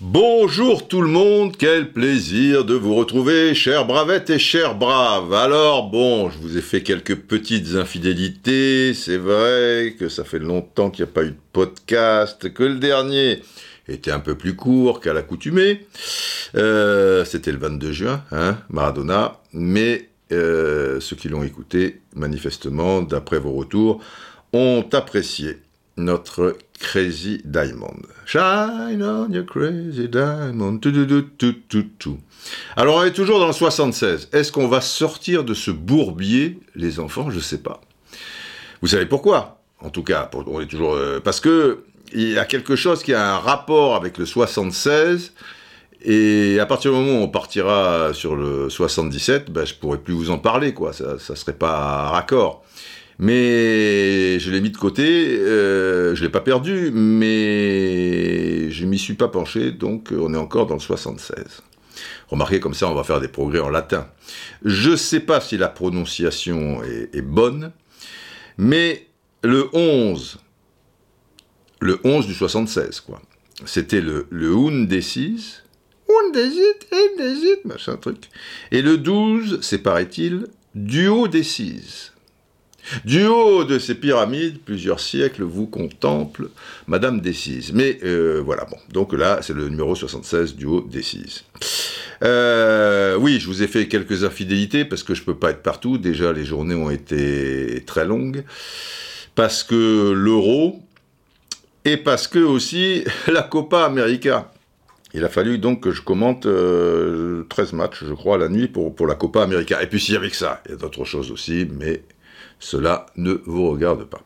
Bonjour tout le monde, quel plaisir de vous retrouver, chers bravettes et chers braves. Alors bon, je vous ai fait quelques petites infidélités, c'est vrai que ça fait longtemps qu'il n'y a pas eu de podcast, que le dernier était un peu plus court qu'à l'accoutumée. Euh, C'était le 22 juin, hein, Maradona, mais euh, ceux qui l'ont écouté, manifestement, d'après vos retours, ont apprécié notre Crazy Diamond. Shine on your crazy diamond. Alors on est toujours dans le 76. Est-ce qu'on va sortir de ce bourbier, les enfants? Je sais pas. Vous savez pourquoi? En tout cas, on est toujours euh, parce que il y a quelque chose qui a un rapport avec le 76. Et à partir du moment où on partira sur le 77, ben, je pourrais plus vous en parler, quoi. Ça, ça serait pas raccord. Mais je l'ai mis de côté, euh, je l'ai pas perdu, mais je m'y suis pas penché, donc euh, on est encore dans le 76. Remarquez comme ça, on va faire des progrès en latin. Je sais pas si la prononciation est, bonne, mais le 11, le 11 du 76, quoi. C'était le, le undécis, undécis, machin truc. Et le 12, c'est paraît-il, duodécis. Du haut de ces pyramides, plusieurs siècles vous contemple Madame Décise. Mais euh, voilà, bon. Donc là, c'est le numéro 76 du haut Décise. Euh, oui, je vous ai fait quelques infidélités parce que je peux pas être partout. Déjà, les journées ont été très longues. Parce que l'euro et parce que aussi la Copa América. Il a fallu donc que je commente euh, 13 matchs, je crois, la nuit pour, pour la Copa América. Et puis s'il y avait que ça, il y a d'autres choses aussi, mais cela ne vous regarde pas.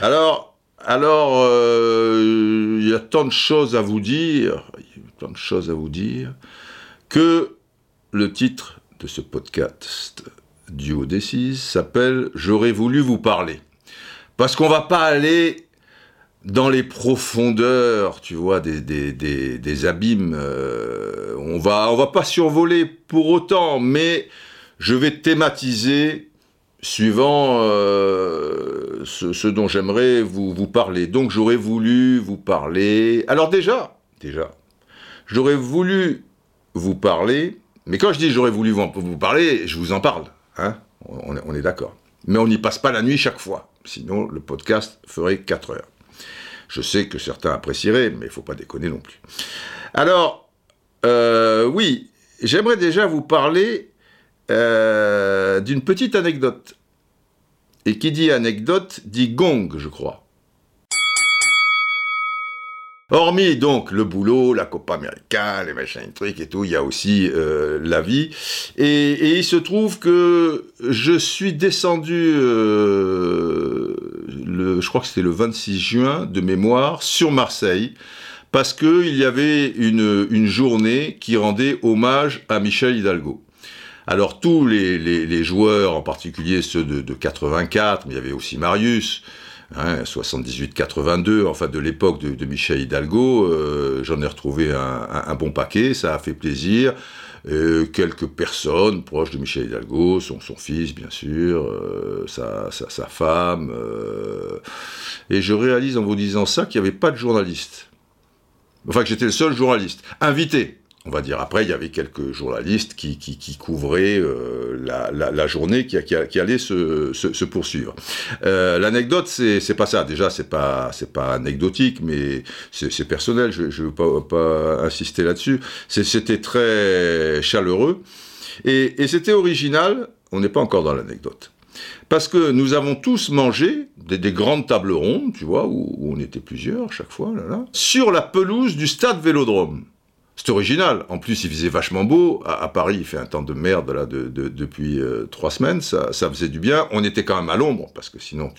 Alors, alors, euh, il y a tant de choses à vous dire, tant de choses à vous dire, que le titre de ce podcast Duo Décise s'appelle J'aurais voulu vous parler. Parce qu'on va pas aller dans les profondeurs, tu vois, des, des, des, abîmes. euh, on va, on va pas survoler pour autant, mais je vais thématiser suivant euh, ce, dont j'aimerais vous, vous parler. Donc j'aurais voulu vous parler. Alors déjà, déjà, j'aurais voulu vous parler. Mais quand je dis j'aurais voulu vous, vous parler, je vous en parle. Hein on, on est d'accord. Mais on n'y passe pas la nuit chaque fois. Sinon, le podcast ferait 4 heures. Je sais que certains apprécieraient, mais il faut pas déconner non plus. Alors, euh, oui, j'aimerais déjà vous parler euh, d'une petite anecdote. Et qui dit anecdote dit gong, je crois. Hormis donc le boulot, la Copa América, les machins, les trucs et tout, il y a aussi euh, la vie. Et, il se trouve que je suis descendu, euh, je crois que c'était le 26 juin de mémoire, sur Marseille, parce qu'il y avait une, journée qui rendait hommage à Michel Hidalgo. Alors tous les joueurs, en particulier ceux de, de 84, mais il y avait aussi Marius, hein, 78-82, enfin de l'époque de, Michel Hidalgo, euh, j'en ai retrouvé un, bon paquet, ça a fait plaisir. Euh, quelques personnes proches de Michel Hidalgo, son, fils bien sûr, euh, sa, femme. et je réalise en vous disant ça qu'il n'y avait pas de journaliste. Enfin que j'étais le seul journaliste. Invité, on va dire. Après, il y avait quelques journalistes qui, qui, qui couvraient euh, la, la, la journée qui, qui, qui allait se, se, se poursuivre. Euh, L'anecdote, c'est pas ça. Déjà, c'est pas c'est pas anecdotique, mais c'est personnel. Je je veux pas pas insister là-dessus. C'était très chaleureux et, et c'était original. On n'est pas encore dans l'anecdote. Parce que nous avons tous mangé des, des grandes tables rondes, tu vois, où, où on était plusieurs chaque fois, là, là, sur la pelouse du stade Vélodrome. C'est original. En plus, il faisait vachement beau. À, Paris, il fait un temps de merde depuis euh, trois semaines. Ça, ça faisait du bien. On était quand même à l'ombre parce que sinon,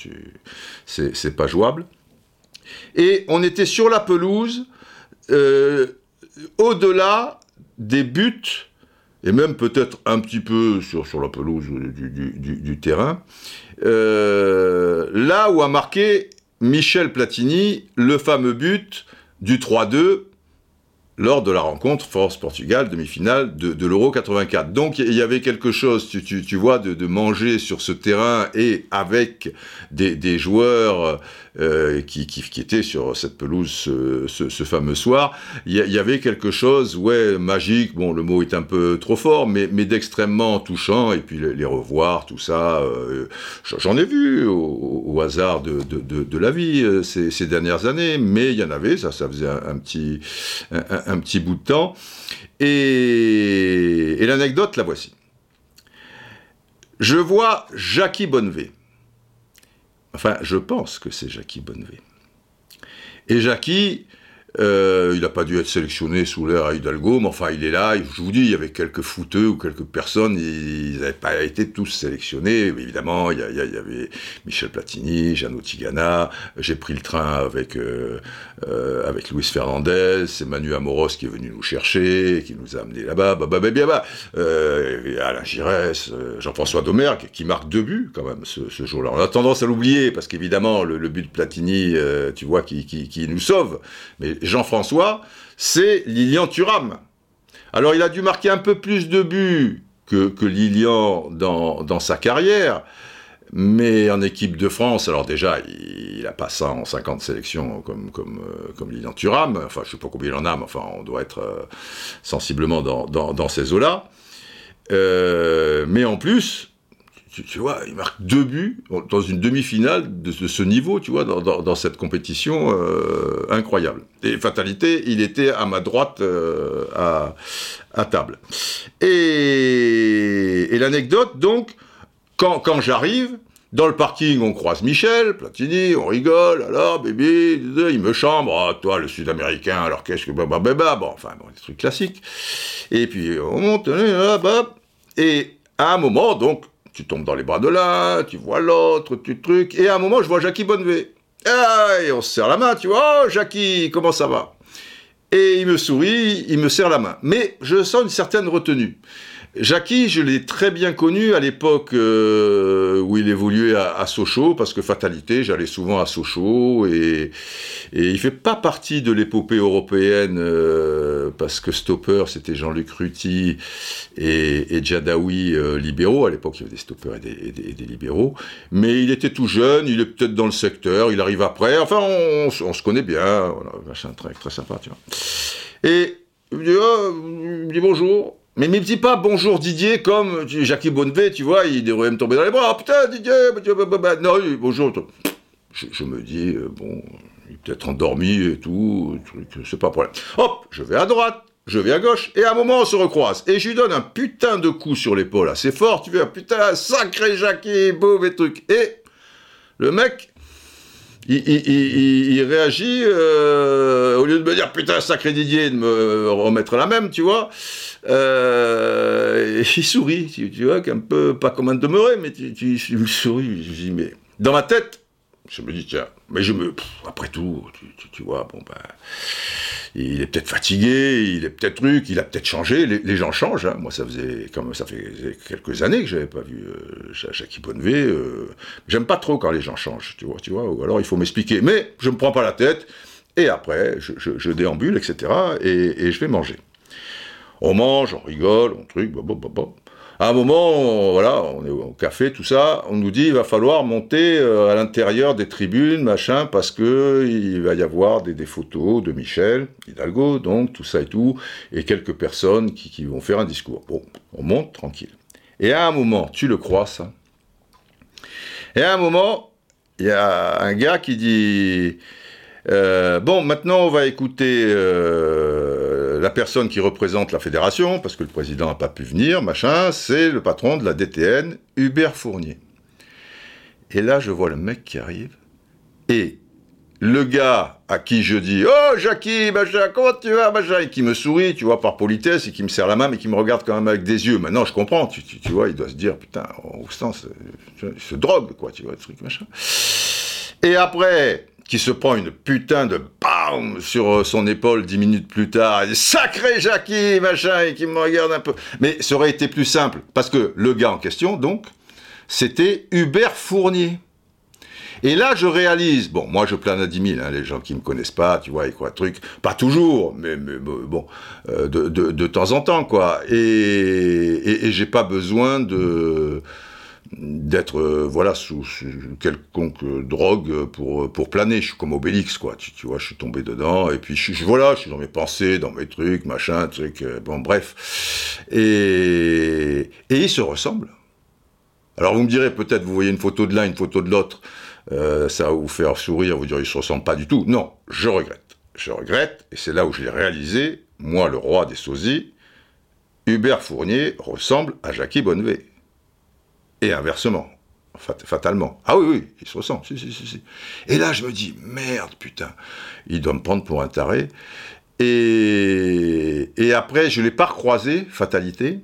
c'est pas jouable. Et on était sur la pelouse, euh, au-delà des buts et même peut-être un petit peu sur, la pelouse du terrain, euh, là où a marqué Michel Platini le fameux but du 3-2 lors de la rencontre France-Portugal, demi-finale de, l'Euro 84. Donc il y avait quelque chose, tu, tu, vois, de, manger sur ce terrain et avec des, des joueurs euh, qui, qui, étaient sur cette pelouse ce, fameux soir. Il y, avait quelque chose, ouais, magique, bon, le mot est un peu trop fort, mais, d'extrêmement touchant, et puis les, les revoir, tout ça, euh, j'en ai vu au, hasard de, la vie euh, ces, dernières années, mais il y en avait, ça, ça faisait un, petit... Bout de temps. Et, et l'anecdote, la voici. Je vois Jackie Bonnevé. Enfin, je pense que c'est Jackie Bonnevé. Et Jackie, euh, il n'a pas dû être sélectionné sous l'air à Hidalgo, mais enfin, il est là. Je vous dis, il y avait quelques fouteux ou quelques personnes, ils n'avaient pas été tous sélectionnés. Évidemment, il y, avait Michel Platini, Jeannot Tigana. J'ai pris le train avec euh, euh, avec Luis Fernandez. C'est Manu Amoros qui est venu nous chercher, qui nous a amenés là-bas. Bah, bah, bah, Alain Giresse, Jean-François Domergue, qui marque deux buts quand même ce, jour-là. On a tendance à l'oublier parce qu'évidemment, le, le, but de Platini, tu vois, qui, qui, qui nous sauve. Mais Jean-François, c'est Lilian Thuram. Alors il a dû marquer un peu plus de buts que, Lilian dans, sa carrière, mais en équipe de France, alors déjà, il n'a pas 150 sélections comme, comme, euh, comme Lilian Thuram, enfin je ne sais pas combien il en a, mais enfin on doit être euh, sensiblement dans ces eaux-là. Euh, mais en plus, tu, vois, il marque deux buts dans une demi-finale de, ce niveau, tu vois, dans, cette compétition euh, incroyable. Et fatalité, il était à ma droite euh, à, table. Et, l'anecdote, donc, quand, j'arrive, dans le parking, on croise Michel, Platini, on rigole, alors, bébé, il me chambre, ah, toi, le sud-américain, alors qu'est-ce que, bah, bah, bah, bon, enfin, bon, des trucs classiques. Et puis, on monte, bah, et à un moment, donc, tu tombes dans les bras de l'un, tu vois l'autre, tu trucs, et à un moment, je vois Jackie Bonnevé. Et on se serre la main, tu vois, oh, Jackie, comment ça va? Et il me sourit, il me serre la main. Mais je sens une certaine retenue. Jackie, je l'ai très bien connu à l'époque euh, où il évoluait à, Sochaux, parce que fatalité, j'allais souvent à Sochaux, et, et il fait pas partie de l'épopée européenne, euh, parce que stopper, c'était Jean-Luc Ruti et, et euh, libéraux, à l'époque il y avait des stoppers et des, libéraux, mais il était tout jeune, il est peut-être dans le secteur, il arrive après, enfin on, se connaît bien, voilà, machin très, très sympa, tu vois. Et il oh, il me dit bonjour, mais ne me dis pas bonjour Didier comme Jackie Bonnevé, tu vois, il devrait me tomber dans les bras. Oh, putain, Didier, non, bonjour. Je, me dis, euh, bon, il est peut-être endormi et tout, c'est pas problème. Hop, je vais à droite, je vais à gauche, et à un moment on se recroise. Et je lui donne un putain de coup sur l'épaule assez fort, tu vois, putain, sacré Jackie, boum et truc. Et le mec, il, il, il, il, réagit, euh, au lieu de me dire putain, sacré Didier, de me remettre la même, tu vois, euh, il sourit, tu, tu vois, un peu, pas comme un demeuré, mais tu, tu, il sourit, je dis, mais dans ma tête, je me dis, tiens, mais je me, après tout, tu, tu, vois, bon ben, il est peut-être fatigué, il est peut-être truc, il a peut-être changé, les, gens changent, hein. moi ça faisait, comme ça fait quelques années que j'avais pas vu euh, Jackie Bonnevé, euh, j'aime pas trop quand les gens changent, tu vois, tu vois, ou alors il faut m'expliquer, mais je me prends pas la tête, et après, je, déambule, etc., et, et, je vais manger. On mange, on rigole, on truc, bon, bon, bon. À un moment, on, voilà, on est au café, tout ça, on nous dit il va falloir monter euh, à l'intérieur des tribunes, machin, parce que il va y avoir des, photos de Michel Hidalgo, donc tout ça et tout, et quelques personnes qui, qui, vont faire un discours. Bon, on monte tranquille. Et à un moment, tu le crois ça? Et à un moment, il y a un gars qui dit euh, bon, maintenant on va écouter euh, la personne qui représente la fédération, parce que le président n'a pas pu venir, machin, c'est le patron de la DTN, Hubert Fournier. Et là, je vois le mec qui arrive, et le gars à qui je dis Oh Jackie, machin, comment tu vas, machin, et qui me sourit, tu vois, par politesse, et qui me serre la main, mais qui me regarde quand même avec des yeux. Maintenant, je comprends, tu, vois, il doit se dire Putain, Augustin, il se drogue, quoi, tu vois, le truc, machin. Et après, qui se prend une putain de BAM sur son épaule dix minutes plus tard, et sacré Jackie, machin, et qui me regarde un peu. Mais ça aurait été plus simple, parce que le gars en question, donc, c'était Hubert Fournier. Et là, je réalise, bon, moi je plane à 10 000, hein, les gens qui me connaissent pas, tu vois, ils croient truc, pas toujours, mais, bon, euh, de, temps en temps, quoi. Et, et j'ai pas besoin de d'être euh, voilà sous, quelconque drogue pour pour planer. Je suis comme Obélix quoi. Tu, tu vois je suis tombé dedans et puis je, voilà je suis dans mes pensées dans mes trucs machin truc euh, bon bref. Et et ils se ressemblent. Alors vous me direz peut-être vous voyez une photo de l'un une photo de l'autre euh, ça va vous faire sourire vous dire ils se ressemblent pas du tout. Non je regrette. Je regrette et c'est là où je l'ai réalisé moi le roi des sosies Hubert Fournier ressemble à Jackie Bonnevet et inversement, fatalement. Ah oui, oui, il se ressent. Si, si, si, Et là, je me dis, merde, putain, il doit me prendre pour un taré. Et, et après, je ne l'ai pas recroisé, fatalité.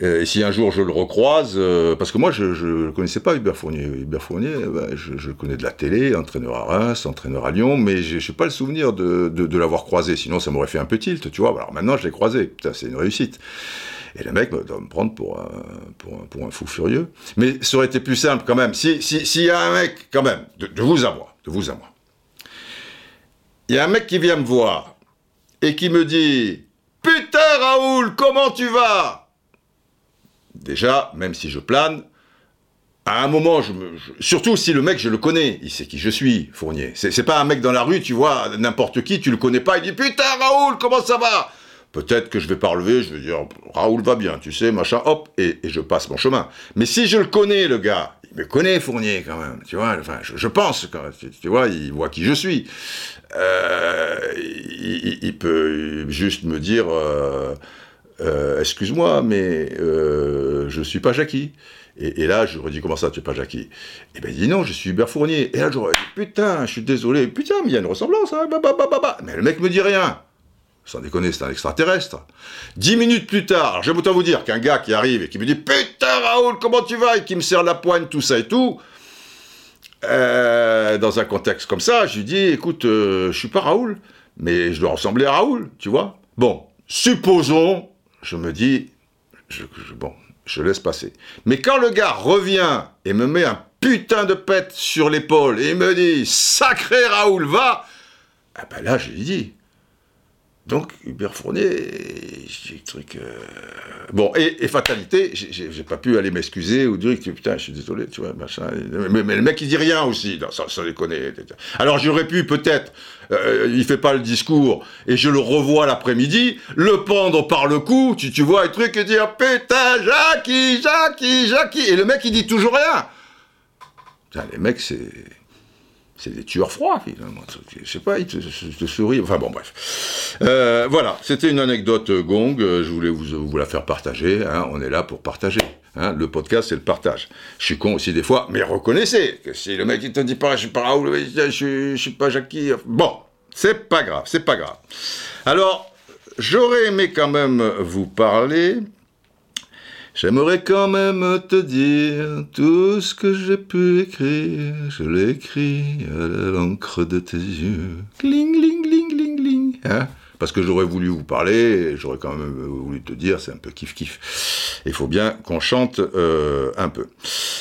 Euh, et si un jour je le recroise, euh, parce que moi je ne connaissais pas Hubert Fournier. Hubert Fournier, eh ben, je, connais de la télé, entraîneur à Reims, entraîneur à Lyon, mais je n'ai pas le souvenir de, de, de l'avoir croisé. Sinon, ça m'aurait fait un peu tilt, tu vois. Alors maintenant, je l'ai croisé. Putain, c'est une réussite. Et le mec doit me prendre pour un, fou furieux. Mais ça aurait été plus simple quand même. S'il si, si y a un mec, quand même, de, vous à moi, de vous à moi, il y a un mec qui vient me voir et qui me dit Putain, Raoul, comment tu vas? Déjà, même si je plane, à un moment, surtout si le mec, je le connais, il sait qui je suis, Fournier. C'est pas un mec dans la rue, tu vois, n'importe qui, tu le connais pas, il dit Putain, Raoul, comment ça va? Peut-être que je vais pas relever, je vais dire Raoul va bien, tu sais, machin, hop, et, je passe mon chemin. Mais si je le connais, le gars, il me connaît Fournier quand même, tu vois, enfin, je, je pense, quand même, tu, vois, il voit qui je suis. Euh, il, peut juste me dire euh, euh, Excuse-moi, mais euh, je suis pas Jackie. Et, et, là, je lui dis Comment ça, tu es pas Jackie? Et ben il dit Non, je suis Hubert Fournier. Et là, j'aurais dit Putain, je suis désolé, putain, mais il y a une ressemblance, hein, bah, bah, bah, bah, bah. Mais le mec me dit rien. Sans déconner, c'est un extraterrestre. Dix minutes plus tard, j'aime autant vous dire qu'un gars qui arrive et qui me dit Putain, Raoul, comment tu vas? Et qui me serre la poigne, tout ça et tout. Euh, dans un contexte comme ça, je lui dis Écoute, euh, je suis pas Raoul, mais je dois ressembler à Raoul, tu vois. Bon, supposons, je me dis Bon, je laisse passer. Mais quand le gars revient et me met un putain de pète sur l'épaule et me dit Sacré Raoul, va Ah ben là, je lui dis donc, Hubert Fournier, j'ai truc. Euh... Bon, et, et fatalité, j'ai pas pu aller m'excuser ou dire que putain, je suis désolé, tu vois, machin. Mais, le mec, il dit rien aussi, ça, ça connaît. Alors, j'aurais pu peut-être, euh, il fait pas le discours, et je le revois l'après-midi, le pendre par le cou, tu, tu vois, un truc, et dire putain, Jackie, Jackie, Jackie. Et le mec, il dit toujours rien. Putain, les mecs, c'est c'est des tueurs froids, finalement. Je sais pas, ils te, te sourient. Enfin bon, bref. Euh, voilà, c'était une anecdote gong. Je voulais vous, la faire partager. Hein. On est là pour partager. Hein. Le podcast, c'est le partage. Je suis con aussi des fois, mais reconnaissez que si le mec il te dit pas, je suis pas Raoul, je, je, je suis pas Jackie. Bon, c'est pas grave, c'est pas grave. Alors, j'aurais aimé quand même vous parler J'aimerais quand même te dire tout ce que j'ai pu écrire. Je l'ai écrit à l'encre de tes yeux. Gling, gling, gling, gling, gling. Hein? Parce que j'aurais voulu vous parler, j'aurais quand même voulu te dire, c'est un peu kiff-kiff. Il faut bien qu'on chante euh, un peu.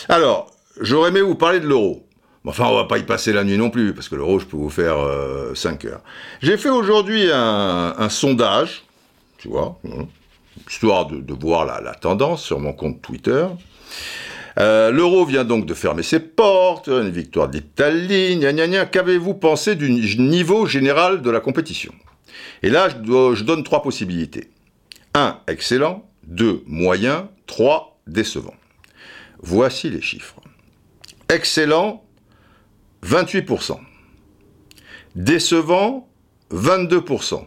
Alors, j'aurais aimé vous parler de l'euro. Enfin, on va pas y passer la nuit non plus, parce que l'euro, je peux vous faire euh, 5 heures. J'ai fait aujourd'hui un sondage, tu vois, histoire de, voir la, tendance sur mon compte Twitter. Euh, L'euro vient donc de fermer ses portes, une victoire d'Italie, gna gna gna. Qu'avez-vous pensé du niveau général de la compétition? Et là, je, donne trois possibilités. 1. Excellent. 2. Moyen. 3. Décevant. Voici les chiffres. Excellent, 28%. Décevant, 22%.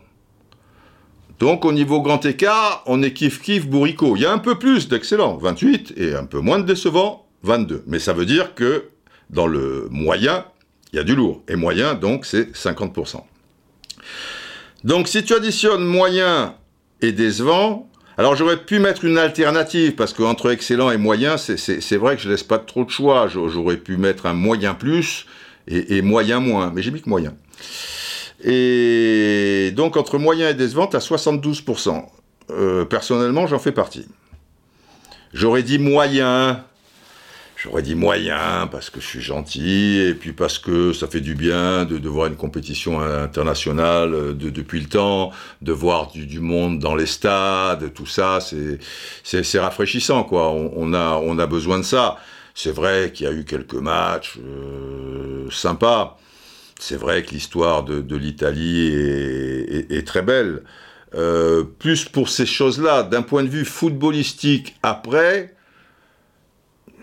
Donc au niveau grand écart, on est kiff-kiff bourricot. Il y a un peu plus d'excellent, 28, et un peu moins de décevant, 22. Mais ça veut dire que dans le moyen, il y a du lourd. Et moyen, donc, c'est 50%. Donc si tu additionnes moyen et décevant, alors j'aurais pu mettre une alternative, parce qu'entre excellent et moyen, c'est vrai que je laisse pas trop de choix. J'aurais pu mettre un moyen plus et moyen moins, mais j'ai mis que moyen. Et donc entre moyen et décevant, à 72%. Euh, personnellement, j'en fais partie. J'aurais dit moyen. J'aurais dit moyen parce que je suis gentil et puis parce que ça fait du bien de, de voir une compétition internationale de, depuis le temps, de voir du, monde dans les stades, tout ça, c'est rafraîchissant quoi. On, on, a, on a besoin de ça. C'est vrai qu'il y a eu quelques matchs euh, sympas. C'est vrai que l'histoire de, l'Italie est, très belle. Euh, plus pour ces choses-là, d'un point de vue footballistique, après,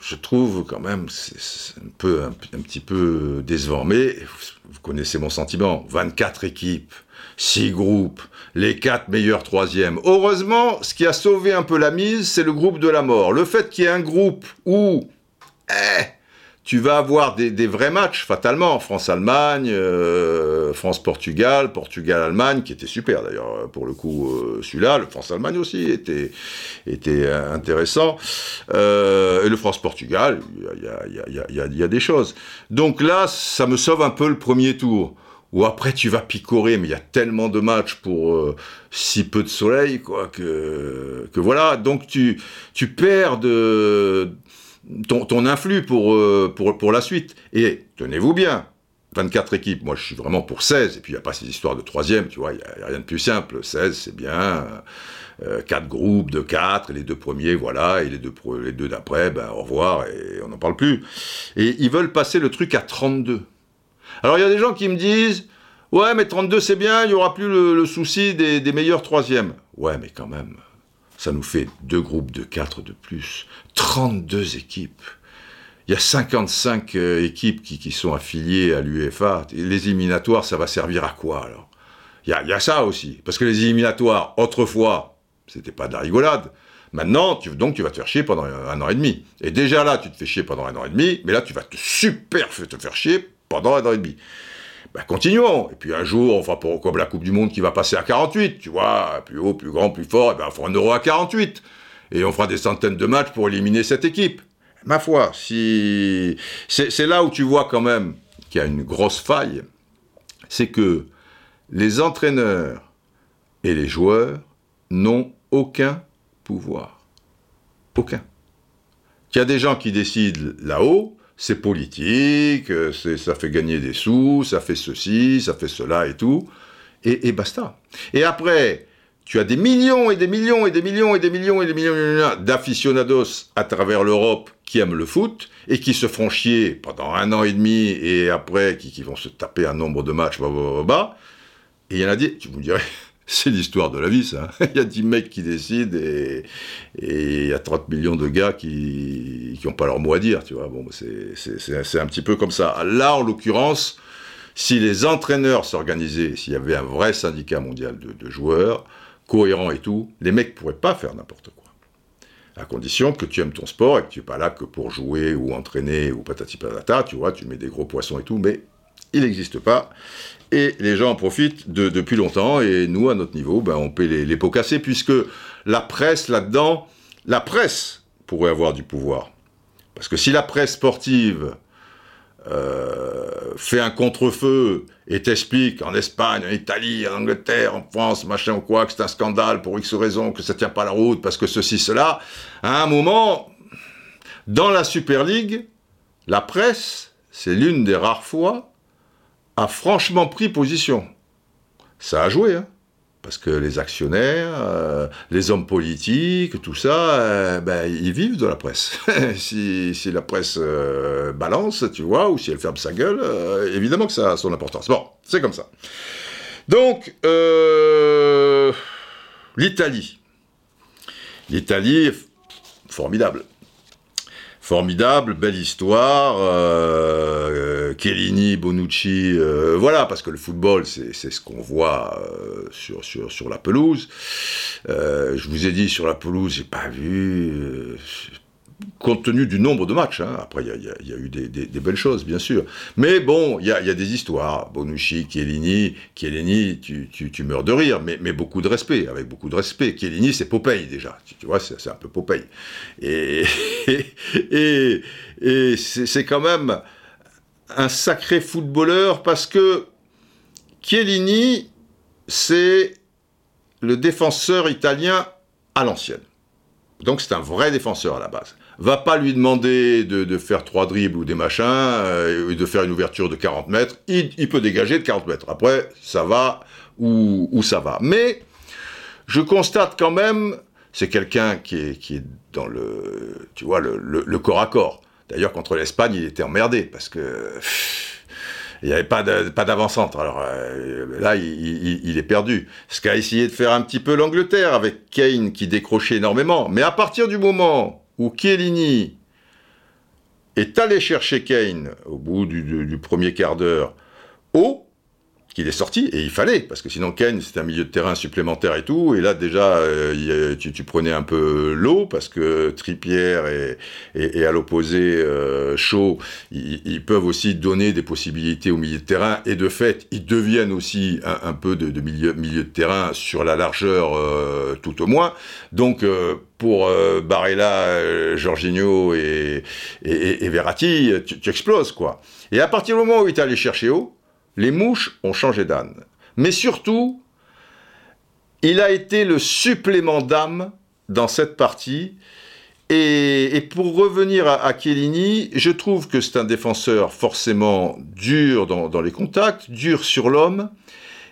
je trouve quand même, c'est un, petit peu décevant. Mais vous connaissez mon sentiment, 24 équipes, 6 groupes, les 4 meilleurs troisièmes. Heureusement, ce qui a sauvé un peu la mise, c'est le groupe de la mort. Le fait qu'il y ait un groupe où, eh, tu vas avoir des, des vrais matchs, fatalement. France-Allemagne, euh, France-Portugal, Portugal-Allemagne, qui était super d'ailleurs, pour le coup, euh, celui-là. Le France-Allemagne aussi était, était intéressant. Euh, et le France-Portugal, il y a, y, a, y, a, y a, des choses. Donc là, ça me sauve un peu le premier tour. Ou après tu vas picorer, mais il y a tellement de matchs pour euh, si peu de soleil, quoi, que, que voilà. Donc tu, tu perds de ton, ton influx pour, euh, pour, pour la suite. Et tenez-vous bien, 24 équipes, moi je suis vraiment pour 16, et puis il n'y a pas ces histoires de troisième, tu vois, il n'y a, rien de plus simple. 16, c'est bien, euh, 4 groupes de 4, et les deux premiers, voilà, et les deux, les deux d'après, ben au revoir, et on n'en parle plus. Et ils veulent passer le truc à 32. Alors il y a des gens qui me disent, ouais, mais 32 c'est bien, il n'y aura plus le, le souci des, des meilleurs troisièmes. Ouais, mais quand même ça nous fait deux groupes de quatre de plus, 32 équipes. Il y a 55 euh, équipes qui, sont affiliées à l'UEFA. Les éliminatoires, ça va servir à quoi alors? Il y, a, il y, a, ça aussi. Parce que les éliminatoires, autrefois, c'était pas de la rigolade. Maintenant, tu, donc tu vas te faire chier pendant un an et demi. Et déjà là, tu te fais chier pendant un an et demi, mais là, tu vas te super te faire chier pendant un an et demi ben continuons. Et puis un jour, on fera pour, comme la Coupe du Monde qui va passer à 48, tu vois, plus haut, plus grand, plus fort, et ben on fera un euro à 48. Et on fera des centaines de matchs pour éliminer cette équipe. Ma foi, si c'est là où tu vois quand même qu'il y a une grosse faille, c'est que les entraîneurs et les joueurs n'ont aucun pouvoir. Aucun. Il y a des gens qui décident là-haut, c'est politique, euh, ça fait gagner des sous, ça fait ceci, ça fait cela et tout, et, et, basta. Et après, tu as des millions et des millions et des millions et des millions et des millions d'aficionados à travers l'Europe qui aiment le foot et qui se font chier pendant un an et demi et après qui, qui vont se taper un nombre de matchs, bah, bah, bah, et il y en a des, tu me dirais, c'est l'histoire de la vie, ça. il y a 10 mecs qui décident et, il y a 30 millions de gars qui n'ont pas leur mot à dire, tu vois. Bon, c'est un petit peu comme ça. Là, en l'occurrence, si les entraîneurs s'organisaient, s'il y avait un vrai syndicat mondial de, de, joueurs, cohérent et tout, les mecs pourraient pas faire n'importe quoi. À condition que tu aimes ton sport et que tu n'es pas là que pour jouer ou entraîner ou patati patata, tu vois, tu mets des gros poissons et tout, mais il n'existe pas. Et les gens en profitent de, depuis longtemps, et nous, à notre niveau, ben, on paie les, les pots cassés, puisque la presse, là-dedans, la presse pourrait avoir du pouvoir. Parce que si la presse sportive euh, fait un contre-feu et t'explique en Espagne, en Italie, en Angleterre, en France, machin ou quoi, que c'est un scandale pour X raison, que ça tient pas la route, parce que ceci, cela, à un moment, dans la Super League, la presse, c'est l'une des rares fois a franchement pris position. Ça a joué, hein parce que les actionnaires, euh, les hommes politiques, tout ça, euh, ben, ils vivent de la presse. si, la presse euh, balance, tu vois, ou si elle ferme sa gueule, évidemment que ça a son importance. Bon, c'est comme ça. Donc, l'Italie. L'Italie, formidable formidable, belle histoire. Euh, Bonucci, euh, voilà, parce que le football, c'est ce qu'on voit euh, sur, sur, sur la pelouse. Euh, je vous ai dit, sur la pelouse, j'ai pas vu compte tenu du nombre de matchs. Hein. Après, il y, a eu des, belles choses, bien sûr. Mais bon, il y a, des histoires. Bonucci, Chiellini, Chiellini, tu, tu, meurs de rire, mais, beaucoup de respect, avec beaucoup de respect. Chiellini, c'est Popeye déjà. Tu, vois, c'est un peu Popeye. Et, et, et c'est quand même un sacré footballeur parce que Chiellini, c'est le défenseur italien à l'ancienne. Donc c'est un vrai défenseur à la base va pas lui demander de, faire trois dribbles ou des machins, euh, de faire une ouverture de 40 mètres. Il, peut dégager de 40 mètres. Après, ça va ou, ça va. Mais je constate quand même, c'est quelqu'un qui est, dans le, tu vois, le, corps à corps. D'ailleurs, contre l'Espagne, il était emmerdé parce que il n'y avait pas d'avant-centre. Alors euh, là, il, est perdu. Ce qu'a essayé de faire un petit peu l'Angleterre avec Kane qui décrochait énormément. Mais à partir du moment où Chiellini est allé chercher Kane au bout du, premier quart d'heure haut, qu'il est sorti, et il fallait, parce que sinon Kane, c'est un milieu de terrain supplémentaire et tout, et là déjà, euh, tu, prenais un peu l'eau, parce que Tripierre et, à l'opposé euh, Shaw, ils, peuvent aussi donner des possibilités au milieu de terrain, et de fait, ils deviennent aussi un, peu de, milieu, milieu, de terrain sur la largeur euh, tout au moins. Donc, pour Barella, Jorginho et, et, Verratti, tu, tu exploses, quoi. Et à partir du moment où il est allé chercher haut, les mouches ont changé d'âne. Mais surtout, il a été le supplément d'âme dans cette partie. Et, pour revenir à, à je trouve que c'est un défenseur forcément dur dans, les contacts, dur sur l'homme,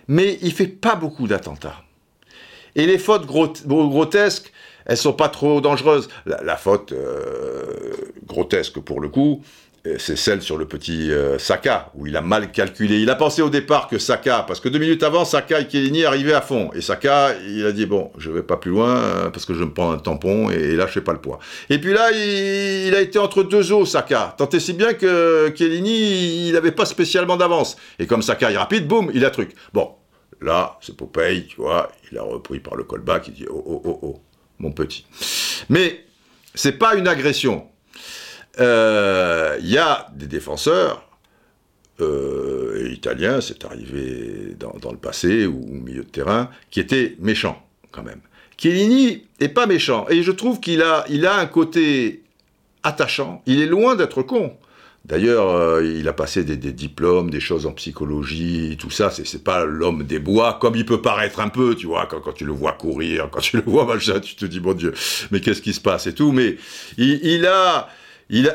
mais il fait pas beaucoup d'attentats. Et les fautes grotesques, elles sont pas trop dangereuses. La, faute euh, grotesque pour le coup, c'est celle sur le petit euh, Saka, où il a mal calculé. Il a pensé au départ que Saka, parce que deux minutes avant, Saka et Chiellini arrivaient à fond. Et Saka, il a dit, bon, je vais pas plus loin, euh, parce que je me prends un tampon, et là, je fais pas le poids. Et puis là, il, a été entre deux eaux, Saka. Tant et si bien que Chiellini, il n'avait pas spécialement d'avance. Et comme Saka est rapide, boum, il a truc. Bon, là, c'est Popeye, tu vois, il a repris par le callback, il dit, oh, oh, oh, oh, mon petit. Mais, c'est pas une agression il euh, y a des défenseurs euh, italiens, c'est arrivé dans, le passé ou au milieu de terrain, qui étaient méchants quand même. Chiellini est pas méchant et je trouve qu'il a, il a un côté attachant. Il est loin d'être con. D'ailleurs, euh, il a passé des, diplômes, des choses en psychologie, tout ça. C'est, pas l'homme des bois, comme il peut paraître un peu, tu vois, quand, tu le vois courir, quand tu le vois machin, tu te dis, mon Dieu, mais qu'est-ce qui se passe et tout. Mais il a,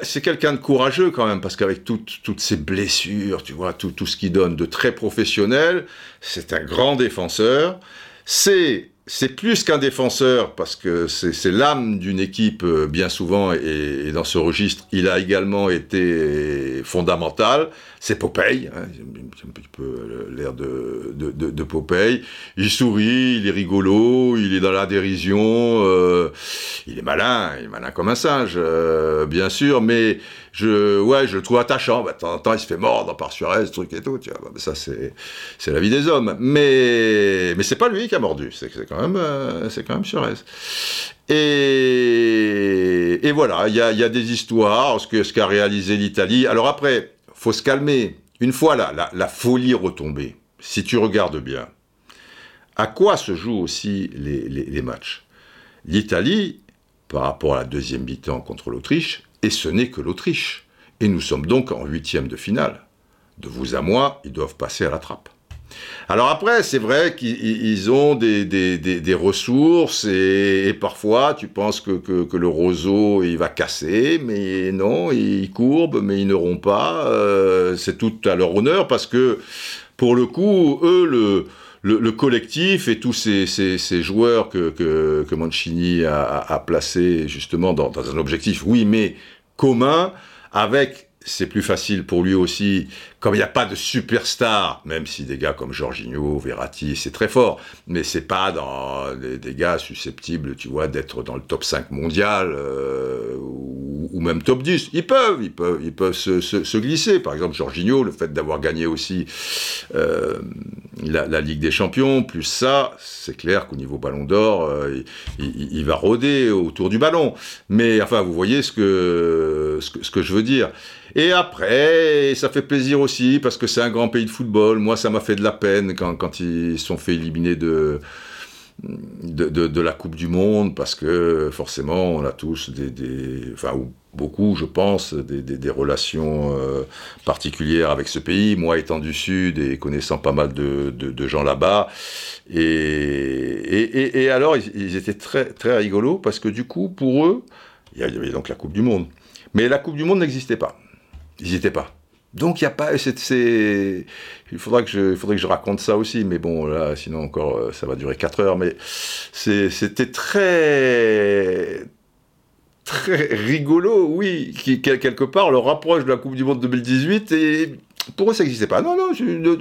c'est quelqu'un de courageux quand même, parce qu'avec toutes ces blessures, tu vois, tout, tout ce qu'il donne de très professionnel, c'est un grand défenseur. C'est c'est plus qu'un défenseur parce que c'est l'âme d'une équipe euh, bien souvent et, dans ce registre, il a également été fondamental. C'est Popeye, hein, un petit peu l'air de, de, de, Popeye. Il sourit, il est rigolo, il est dans la dérision, euh, il est malin, il est malin comme un singe, euh, bien sûr, mais je, ouais, je le trouve attachant. Bah, de temps en temps, il se fait mordre par Suarez, truc et tout, tu vois. Bah, ça, c'est, c'est la vie des hommes. Mais, mais c'est pas lui qui a mordu. C'est, c'est quand même, euh, c'est quand même Suarez. Et, et voilà, il y a, y a, des histoires, ce, ce qu'a réalisé l'Italie. Alors après, faut se calmer. Une fois la, la, folie retombée, si tu regardes bien, à quoi se jouent aussi les, les, les matchs? L'Italie, par rapport à la deuxième mi-temps contre l'Autriche, et ce n'est que l'Autriche. Et nous sommes donc en huitième de finale. De vous à moi, ils doivent passer à la trappe. Alors après, c'est vrai qu'ils ont des, des, ressources et, parfois tu penses que, que, le roseau il va casser, mais non, il courbe, mais ils n'auront pas. Euh, c'est tout à leur honneur parce que pour le coup, eux, le, le, collectif et tous ces, ces, joueurs que, que, Mancini a, placés justement dans, un objectif, oui, mais commun, avec, c'est plus facile pour lui aussi, comme il n'y a pas de superstar, même si des gars comme Jorginho, Verratti, c'est très fort, mais c'est pas dans des, gars susceptibles, tu vois, d'être dans le top 5 mondial euh, ou, même top 10. Ils peuvent, ils peuvent, ils peuvent se, se, glisser. Par exemple, Jorginho, le fait d'avoir gagné aussi euh, la, Ligue des Champions, plus ça, c'est clair qu'au niveau Ballon d'Or, euh, il, il, va rôder autour du ballon. Mais enfin, vous voyez ce que, ce que, ce que je veux dire. Et après, ça fait plaisir aussi parce que c'est un grand pays de football. Moi, ça m'a fait de la peine quand, quand ils sont fait éliminer de, la Coupe du Monde parce que forcément, on a tous des, enfin, beaucoup, je pense, des, relations euh, particulières avec ce pays. Moi, étant du Sud et connaissant pas mal de, gens là-bas, et, alors ils, ils, étaient très très rigolos parce que du coup, pour eux, Il y avait donc la Coupe du Monde. Mais la Coupe du Monde n'existait pas. Ils n'y étaient pas. Donc il y a pas, c'est, il faudra que je, il faudrait que je raconte ça aussi, mais bon là, sinon encore, euh, ça va durer 4 heures. Mais c'était très, très rigolo, oui, qui quelque part le rapproche de la Coupe du Monde 2018 et pour eux, ça n'existait pas. Non, non,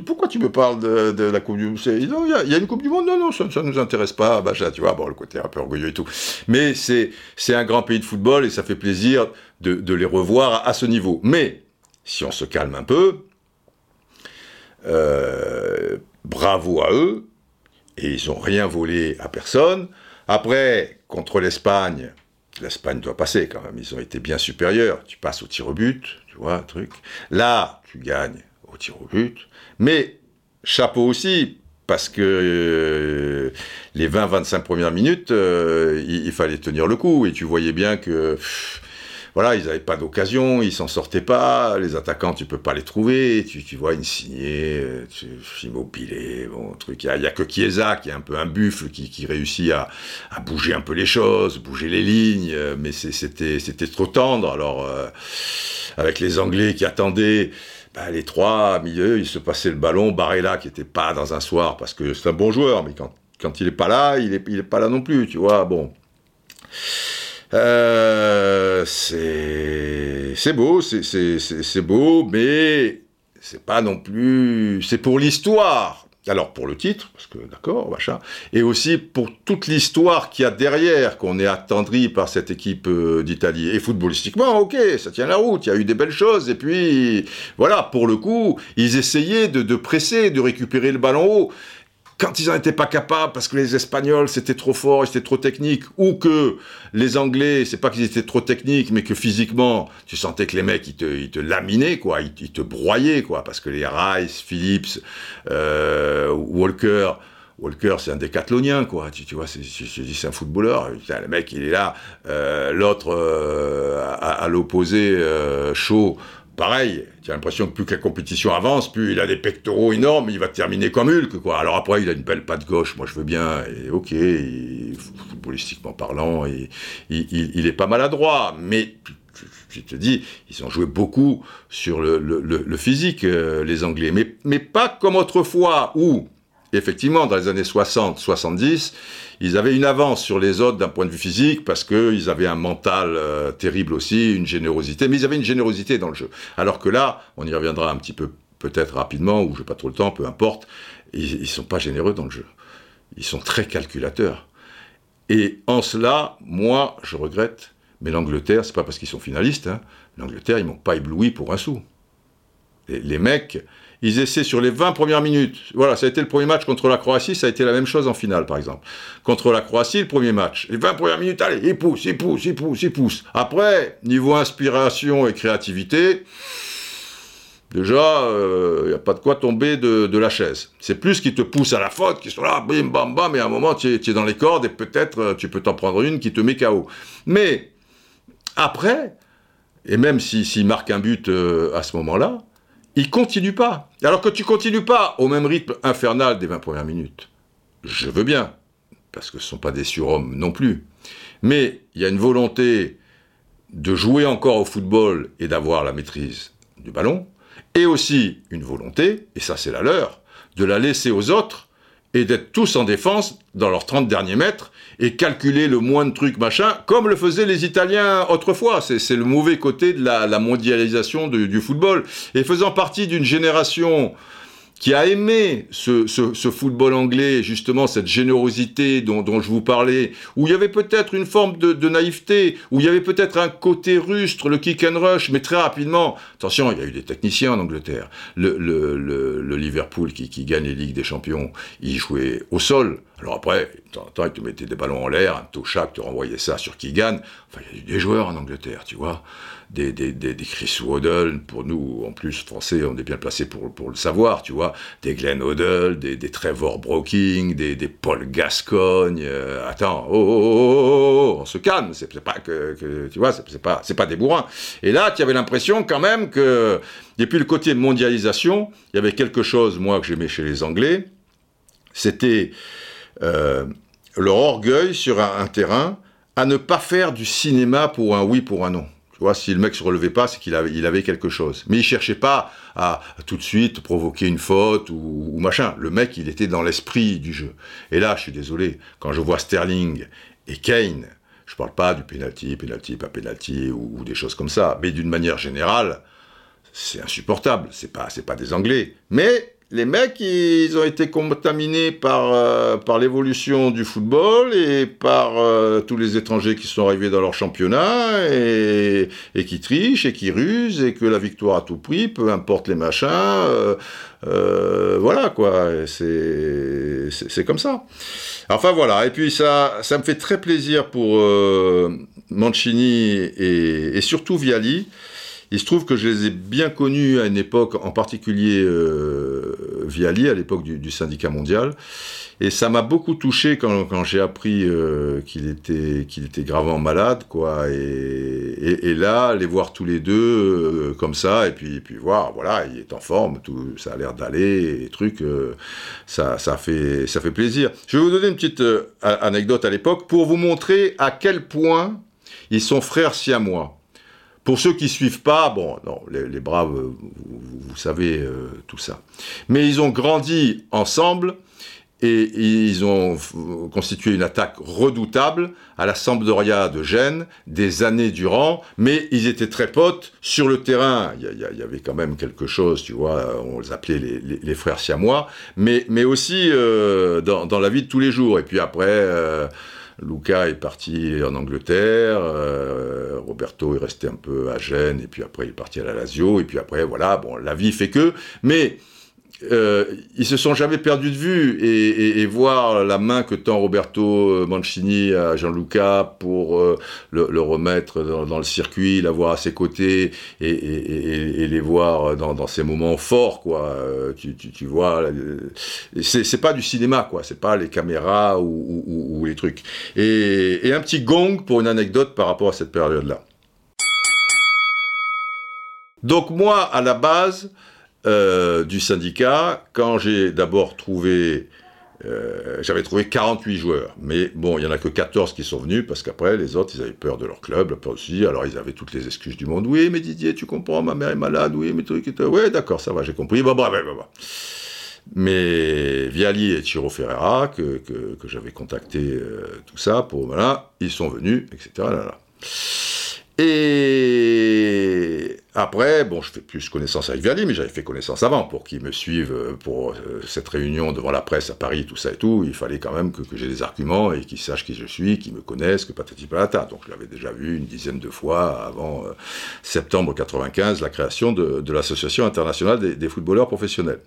pourquoi tu me parles de, la Coupe du Monde? Il y, a une Coupe du Monde? Non, non, ça ne nous intéresse pas. Bah, tu vois, bon, le côté un peu orgueilleux et tout. Mais c'est un grand pays de football et ça fait plaisir de, de les revoir à, ce niveau. Mais, si on se calme un peu, euh, bravo à eux, et ils n'ont rien volé à personne. Après, contre l'Espagne, l'Espagne doit passer quand même, ils ont été bien supérieurs. Tu passes au tir au but, tu vois, un truc. Là, tu gagnes au tir au but. Mais chapeau aussi, parce que euh, les 20-25 premières minutes, euh, il, fallait tenir le coup. Et tu voyais bien que voilà, ils n'avaient pas d'occasion, ils s'en sortaient pas, les attaquants, tu peux pas les trouver, tu, tu vois, Insigné, Immobile, bon, truc, il n'y a, que Chiesa qui est un peu un buffle, qui, réussit à, bouger un peu les choses, bouger les lignes, mais c'était trop tendre, alors, euh, avec les Anglais qui attendaient, bah, les trois, milieu, il se passait le ballon, Barella qui était pas dans un soir, parce que c'est un bon joueur, mais quand, il est pas là, il est, il est pas là non plus, tu vois, bon. Euh, c'est beau, c'est beau, mais c'est pas non plus. C'est pour l'histoire. Alors pour le titre, parce que d'accord, machin, et aussi pour toute l'histoire qu'il y a derrière, qu'on est attendri par cette équipe euh, d'Italie. Et footballistiquement, ok, ça tient la route, il y a eu des belles choses, et puis voilà, pour le coup, ils essayaient de, de presser, de récupérer le ballon haut quand ils n'en étaient pas capables parce que les Espagnols c'était trop fort, c'était trop technique, ou que les Anglais, c'est pas qu'ils étaient trop techniques, mais que physiquement, tu sentais que les mecs ils te, ils laminaient quoi, ils, te broyaient quoi, parce que les Rice, Phillips, euh, Walker. Walker, c'est un décathlonien, quoi. Tu, vois, c'est, c'est un footballeur. le mec, il est là. Euh, l'autre, euh, à, l'opposé, chaud, pareil, tu as l'impression que plus que la compétition avance, plus il a des pectoraux énormes, il va terminer comme Hulk, quoi. Alors après, il a une belle patte gauche, moi je veux bien, et ok, footballistiquement parlant, il, est pas maladroit, mais je te dis, ils ont joué beaucoup sur le, physique, euh, les Anglais, mais, mais pas comme autrefois, où effectivement, dans les années 60, 70, ils avaient une avance sur les autres d'un point de vue physique parce qu'ils avaient un mental euh, terrible aussi, une générosité, mais ils avaient une générosité dans le jeu. Alors que là, on y reviendra un petit peu peut-être rapidement, ou je n'ai pas trop le temps, peu importe, ils ne sont pas généreux dans le jeu. Ils sont très calculateurs. Et en cela, moi, je regrette, mais l'Angleterre, c'est pas parce qu'ils sont finalistes, hein, l'Angleterre, ils m'ont pas ébloui pour un sou. les mecs, ils essaient sur les 20 premières minutes. Voilà, ça a été le premier match contre la Croatie, ça a été la même chose en finale, par exemple. Contre la Croatie, le premier match. Les 20 premières minutes, allez, ils poussent, ils poussent, ils poussent, ils poussent. Après, niveau inspiration et créativité, déjà, il euh, n'y a pas de quoi tomber de, la chaise. C'est plus qui te pousse à la faute, qui sont là, bim, bam, bam, et à un moment, tu es, dans les cordes, et peut-être euh, tu peux t'en prendre une qui te met KO. Mais, après, et même s'il si, marque un but euh, à ce moment-là, il continue pas. Alors que tu continues pas au même rythme infernal des 20 premières minutes. Je veux bien, parce que ce ne sont pas des surhommes non plus. Mais il y a une volonté de jouer encore au football et d'avoir la maîtrise du ballon, et aussi une volonté, et ça c'est la leur, de la laisser aux autres et d'être tous en défense dans leurs 30 derniers mètres et calculer le moins de trucs, machin, comme le faisaient les Italiens autrefois. C'est le mauvais côté de la, mondialisation du football. Et faisant partie d'une génération qui a aimé ce, football anglais, justement cette générosité dont, je vous parlais, où il y avait peut-être une forme de, naïveté, où il y avait peut-être un côté rustre, le kick and rush, mais très rapidement, attention, il y a eu des techniciens en Angleterre. Le, Liverpool qui, qui, gagne les Ligues des Champions, il jouait au sol. Alors après, de temps en temps, il te mettait des ballons en l'air, un Toshak te renvoyait ça sur Keegan. Enfin, il y a eu des joueurs en Angleterre, tu vois. Des, Chris Waddle, pour nous, en plus, français, on est bien placé pour, le savoir, tu vois. Des Glenn Waddle, des, Trevor Broking, des, Paul Gascogne. Euh, attends, oh, oh, oh, oh, on se calme, c'est pas que, tu vois, c'est pas, pas des bourrins. Et là, tu avais l'impression quand même que, et puis le côté mondialisation, il y avait quelque chose, moi, que j'aimais chez les Anglais, c'était euh, leur orgueil sur un, terrain à ne pas faire du cinéma pour un oui, pour un non. Vois, si le mec se relevait pas, c'est qu'il avait, il avait quelque chose. Mais il cherchait pas à, tout de suite provoquer une faute ou, machin. Le mec, il était dans l'esprit du jeu. Et là, je suis désolé, quand je vois Sterling et Kane, je parle pas du penalty, penalty, pas penalty ou, ou des choses comme ça, mais d'une manière générale, c'est insupportable. C'est pas, c'est pas des Anglais. Mais les mecs, ils ont été contaminés par, euh, par l'évolution du football et par euh, tous les étrangers qui sont arrivés dans leur championnat et, et, qui trichent et qui rusent et que la victoire à tout prix, peu importe les machins, euh, voilà quoi, c'est comme ça. Enfin voilà, et puis ça, ça me fait très plaisir pour Mancini et, et surtout Viali. Il se trouve que je les ai bien connus à une époque, en particulier euh, Viali, à l'époque du, syndicat mondial. Et ça m'a beaucoup touché quand, j'ai appris euh, qu'il était, gravement malade, quoi. Et, là, les voir tous les deux euh, comme ça, et puis, voir, voilà, il est en forme, tout, ça a l'air d'aller, et trucs, euh, ça, ça, fait, ça fait plaisir. Je vais vous donner une petite anecdote à l'époque pour vous montrer à quel point ils sont frères siamois. Pour ceux qui suivent pas, bon, non, les, braves, vous, savez euh, tout ça. Mais ils ont grandi ensemble et, ils ont constitué une attaque redoutable à la Sampdoria de Gênes des années durant, mais ils étaient très potes sur le terrain. Il y, avait quand même quelque chose, tu vois, on les appelait les, frères siamois, mais, mais aussi euh, dans, la vie de tous les jours. Et puis après... Euh, Luca est parti en Angleterre, euh, Roberto est resté un peu à Gênes, et puis après il est parti à la Lazio, et puis après, voilà, bon, la vie fait que. Mais euh, ils se sont jamais perdus de vue et, voir la main que tend Roberto Mancini à Gianluca pour euh, le, remettre dans, le circuit, l'avoir à ses côtés et, les voir dans, dans, ces moments forts, quoi. Euh, tu, vois, c'est pas du cinéma, quoi. C'est pas les caméras ou les trucs. Et, un petit gong pour une anecdote par rapport à cette période-là. Donc moi, à la base, euh, du syndicat quand j'ai d'abord trouvé euh, j'avais trouvé 48 joueurs, mais bon, il y en a que 14 qui sont venus parce qu'après les autres, ils avaient peur de leur club, peur aussi. Alors ils avaient toutes les excuses du monde. Oui, mais Didier, tu comprends, ma mère est malade. Oui, mais trucs. Oui, d'accord, ça va, j'ai compris. Bah, bah, bah, bah, Mais Viali et Chiro Ferreira, que, que, j'avais contacté, euh, tout ça, pour voilà, ils sont venus, etc. Là, là. Et après, bon, je fais plus connaissance avec Viali, mais j'avais fait connaissance avant pour qu'ils me suivent euh, pour euh, cette réunion devant la presse à Paris, tout ça et tout. Il fallait quand même que, j'ai des arguments et qu'ils sachent qui je suis, qu'ils me connaissent, que patati patata. Donc je l'avais déjà vu une dizaine de fois avant euh, septembre 95, la création de, l'Association internationale des footballeurs professionnels.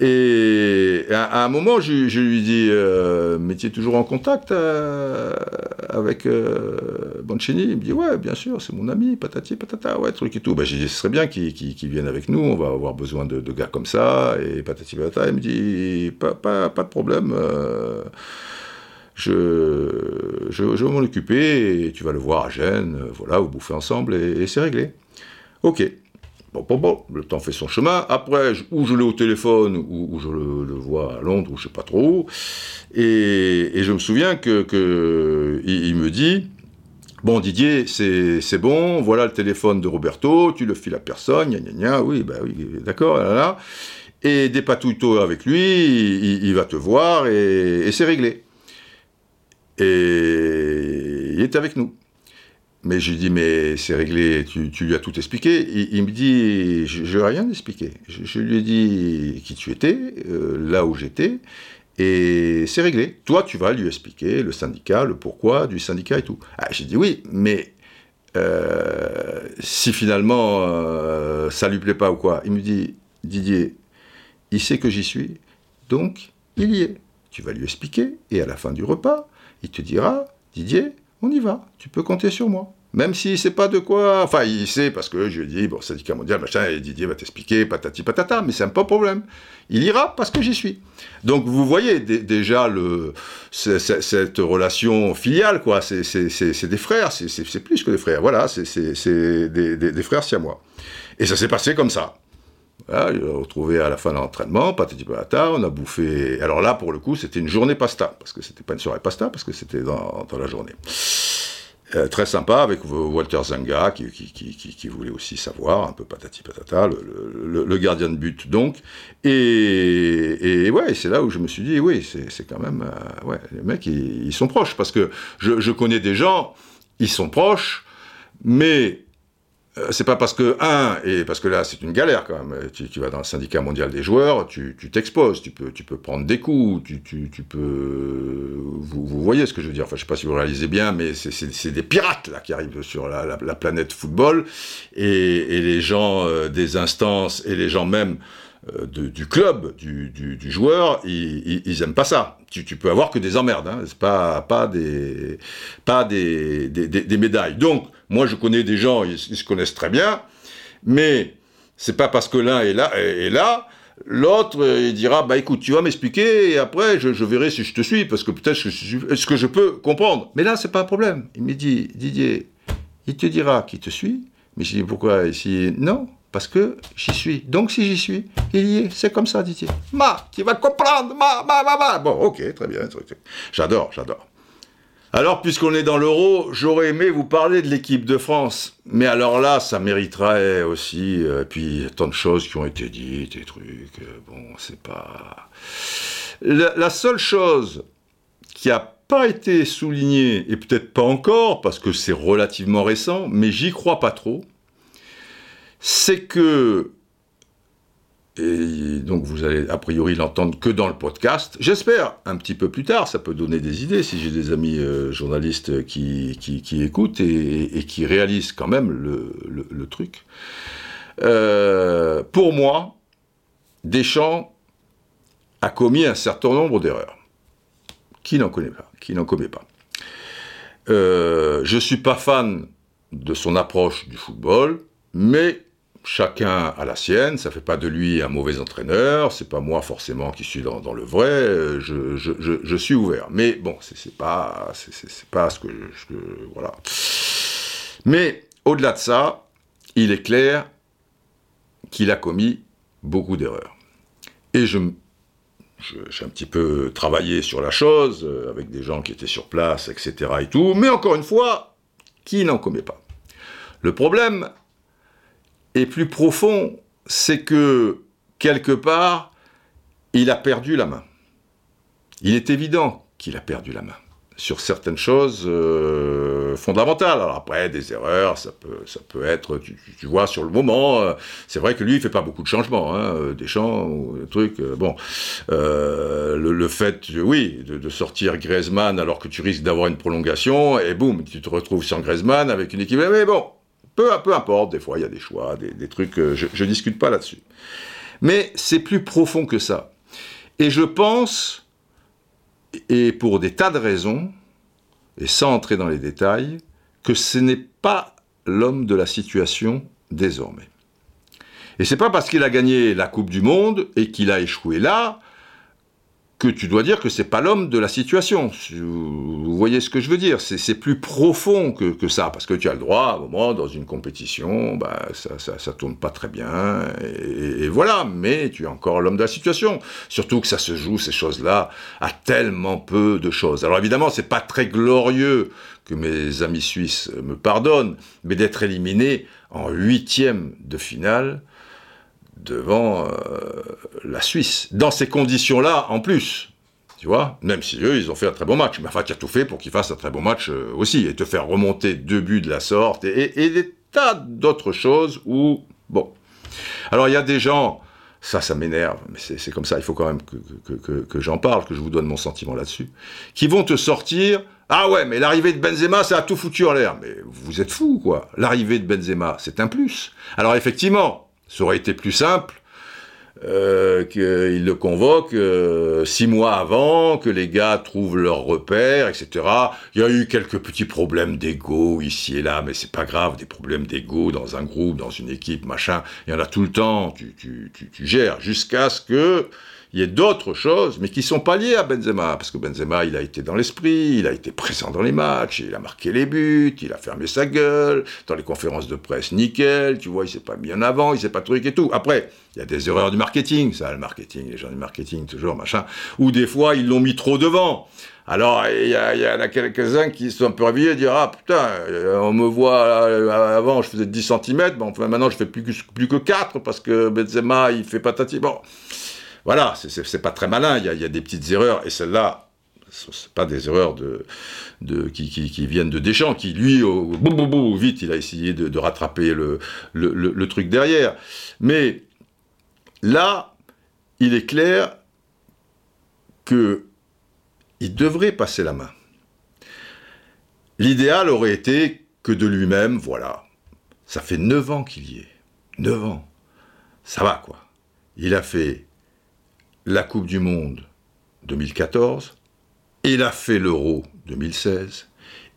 Et à, un moment, je, lui dis, euh, mais tu es toujours en contact euh, avec euh, Boncini? Il me dit, ouais, bien sûr, c'est mon ami, patati, patata, ouais, truc et tout. Ben, j'ai dit, ce serait bien qu'il vienne avec nous, on va avoir besoin de, gars comme ça, et patati, patata. Il me dit, pas, pas, pas de problème, je, je, vais m'en occuper, et tu vas le voir à Gênes, voilà, vous bouffez ensemble, et c'est réglé. Ok. Bon, bon, bon, le temps fait son chemin. Après, ou je l'ai au téléphone, ou, je le, vois à Londres, ou je sais pas trop. Et, et je me souviens que, il, me dit, bon Didier, c'est bon, voilà le téléphone de Roberto, tu le files à personne, gna gna gna, oui, bah oui, d'accord, là, là. Et des patouilles avec lui, il, va te voir, et c'est réglé. Et il est avec nous. Mais je lui dis, mais c'est réglé, tu, lui as tout expliqué. Il, me dit, je n'ai rien expliqué. Je, lui ai dit qui tu étais, euh, là où j'étais, et c'est réglé. Toi, tu vas lui expliquer le syndicat, le pourquoi du syndicat et tout. Ah, j'ai dit oui, mais euh, si finalement euh, ça lui plaît pas ou quoi, il me dit, Didier, il sait que j'y suis, donc il y est. Tu vas lui expliquer, et à la fin du repas, il te dira, Didier, on y va, tu peux compter sur moi. Même s'il ne sait pas de quoi, enfin il sait parce que je lui dis, bon, syndicat mondial, machin, et Didier va t'expliquer, patati patata, mais c'est un pas problème. Il ira parce que j'y suis. Donc vous voyez déjà cette relation filiale, quoi, c'est des frères, c'est plus que des frères, voilà, c'est des, des, frères moi. Et ça s'est passé comme ça. Voilà, il retrouvé à la fin de l'entraînement, patati patata, on a bouffé. Alors là, pour le coup, c'était une journée pasta, parce que c'était pas une soirée pasta, parce que c'était dans, dans la journée. Euh, très sympa avec Walter Zanga qui, qui, voulait aussi savoir un peu patati patata le, gardien de but donc et, ouais c'est là où je me suis dit oui c'est quand même euh, ouais les mecs ils, sont proches parce que je, je connais des gens ils sont proches mais c'est pas parce que, un, et parce que là c'est une galère quand même, tu, vas dans le syndicat mondial des joueurs, tu t'exposes, tu, peux, tu peux prendre des coups, tu, tu, peux... Vous, voyez ce que je veux dire, enfin je sais pas si vous réalisez bien, mais c'est des pirates là qui arrivent sur la, la, planète football, et, et les gens euh, des instances, et les gens même euh, du club, du, du, joueur, ils, ils, aiment pas ça. Tu, tu peux avoir que des emmerdes, hein. c'est pas, pas, des, pas des, des, des, médailles. Donc, moi je connais des gens, ils, se connaissent très bien, mais c'est pas parce que l'un est là, est là L'autre, il dira, bah écoute, tu vas m'expliquer et après je, je, verrai si je te suis parce que peut-être est-ce que je peux comprendre. Mais là, c'est pas un problème. Il me dit, Didier, il te dira qui te suit. Mais je dis pourquoi? Ici Non, parce que j'y suis. Donc si j'y suis, il y est. C'est comme ça, dit-il. Ma, tu vas comprendre, ma, ma, ma, ma. Bon, ok, très bien. J'adore, j'adore. Alors, puisqu'on est dans l'euro, j'aurais aimé vous parler de l'équipe de France. Mais alors là, ça mériterait aussi, euh, puis tant de choses qui ont été dites, des trucs, euh, bon, c'est pas... La, seule chose qui a pas été soulignée, et peut-être pas encore, parce que c'est relativement récent, mais j'y crois pas trop, c'est que, et donc vous allez a priori l'entendre que dans le podcast, j'espère un petit peu plus tard, ça peut donner des idées si j'ai des amis euh, journalistes qui, qui, écoutent et, qui réalisent quand même le, truc. Euh, pour moi, Deschamps a commis un certain nombre d'erreurs. Qui n'en connaît pas Qui n'en commet pas euh, Je suis pas fan de son approche du football, mais chacun a la sienne, ça fait pas de lui un mauvais entraîneur, c'est pas moi forcément qui suis dans, le vrai, euh, je, suis ouvert. Mais bon, c'est pas, pas ce que, voilà. Mais au-delà de ça, il est clair qu'il a commis beaucoup d'erreurs. Et je, j'ai un petit peu travaillé sur la chose, euh, avec des gens qui étaient sur place, etc. et tout, mais encore une fois, qui n'en commet pas? Le problème, et plus profond, c'est que, quelque part, il a perdu la main. Il est évident qu'il a perdu la main sur certaines choses euh, fondamentales. Alors après, des erreurs, ça peut, ça peut être, tu, vois, sur le moment, euh, c'est vrai que lui, il fait pas beaucoup de changements, hein, euh, des champs, ou des trucs. bon, le, fait, oui, de, sortir Griezmann alors que tu risques d'avoir une prolongation, et boum, tu te retrouves sans Griezmann avec une équipe. Mais bon, peu, peu importe, des fois il y a des choix, des, trucs, euh, je ne discute pas là-dessus. Mais c'est plus profond que ça. Et je pense, et pour des tas de raisons, et sans entrer dans les détails, que ce n'est pas l'homme de la situation désormais. Et c'est pas parce qu'il a gagné la Coupe du Monde et qu'il a échoué là que tu dois dire que c'est pas l'homme de la situation. Vous voyez ce que je veux dire C'est plus profond que, ça, parce que tu as le droit, à un moment, dans une compétition, bah, ça, ça, tourne pas très bien, et, voilà, mais tu es encore l'homme de la situation. Surtout que ça se joue, ces choses-là, à tellement peu de choses. Alors évidemment, c'est pas très glorieux que mes amis suisses me pardonnent, mais d'être éliminé en huitième de finale, devant euh, la Suisse. Dans ces conditions-là, en plus, tu vois, même si eux, ils ont fait un très bon match. Mais enfin, tu as tout fait pour qu'ils fassent un très bon match euh, aussi, et te faire remonter deux buts de la sorte, et, des tas d'autres choses où, bon. Alors, il y a des gens, ça, ça m'énerve, mais c'est comme ça, il faut quand même que, j'en parle, que je vous donne mon sentiment là-dessus, qui vont te sortir, ah ouais, mais l'arrivée de Benzema, ça a tout foutu en l'air. Mais vous êtes fous, quoi. L'arrivée de Benzema, c'est un plus. Alors effectivement, ça aurait été plus simple euh, qu'il le convoque euh, six mois avant, que les gars trouvent leur repère, etc. Il y a eu quelques petits problèmes d'ego ici et là, mais c'est pas grave, des problèmes d'ego dans un groupe, dans une équipe, machin. Il y en a tout le temps, tu, tu, tu, tu gères, jusqu'à ce que il y a d'autres choses, mais qui sont pas liées à Benzema, parce que Benzema, il a été dans l'esprit, il a été présent dans les matchs, il a marqué les buts, il a fermé sa gueule, dans les conférences de presse, nickel, tu vois, il s'est pas mis en avant, il s'est pas truc et tout. Après, il y a des erreurs du marketing, ça, le marketing, les gens du marketing, toujours, machin. Ou des fois, ils l'ont mis trop devant. Alors, il y, en a quelques-uns qui sont un peu réveillés et dire Ah putain, euh, on me voit, avant je faisais 10 cm, bon, maintenant je fais plus, plus que 4 parce que Benzema il fait patati. Bon, voilà, c'est pas très malin, il y, a des petites erreurs, et celles-là, ce pas des erreurs qui, viennent de Deschamps, qui lui, au, vite, il a essayé de, rattraper le, truc derrière. Mais là, il est clair que il devrait passer la main. L'idéal aurait été que de lui-même, voilà, ça fait 9 ans qu'il y est. 9 ans. Ça va, quoi. Il a fait la Coupe du Monde 2014, il a fait l'Euro 2016,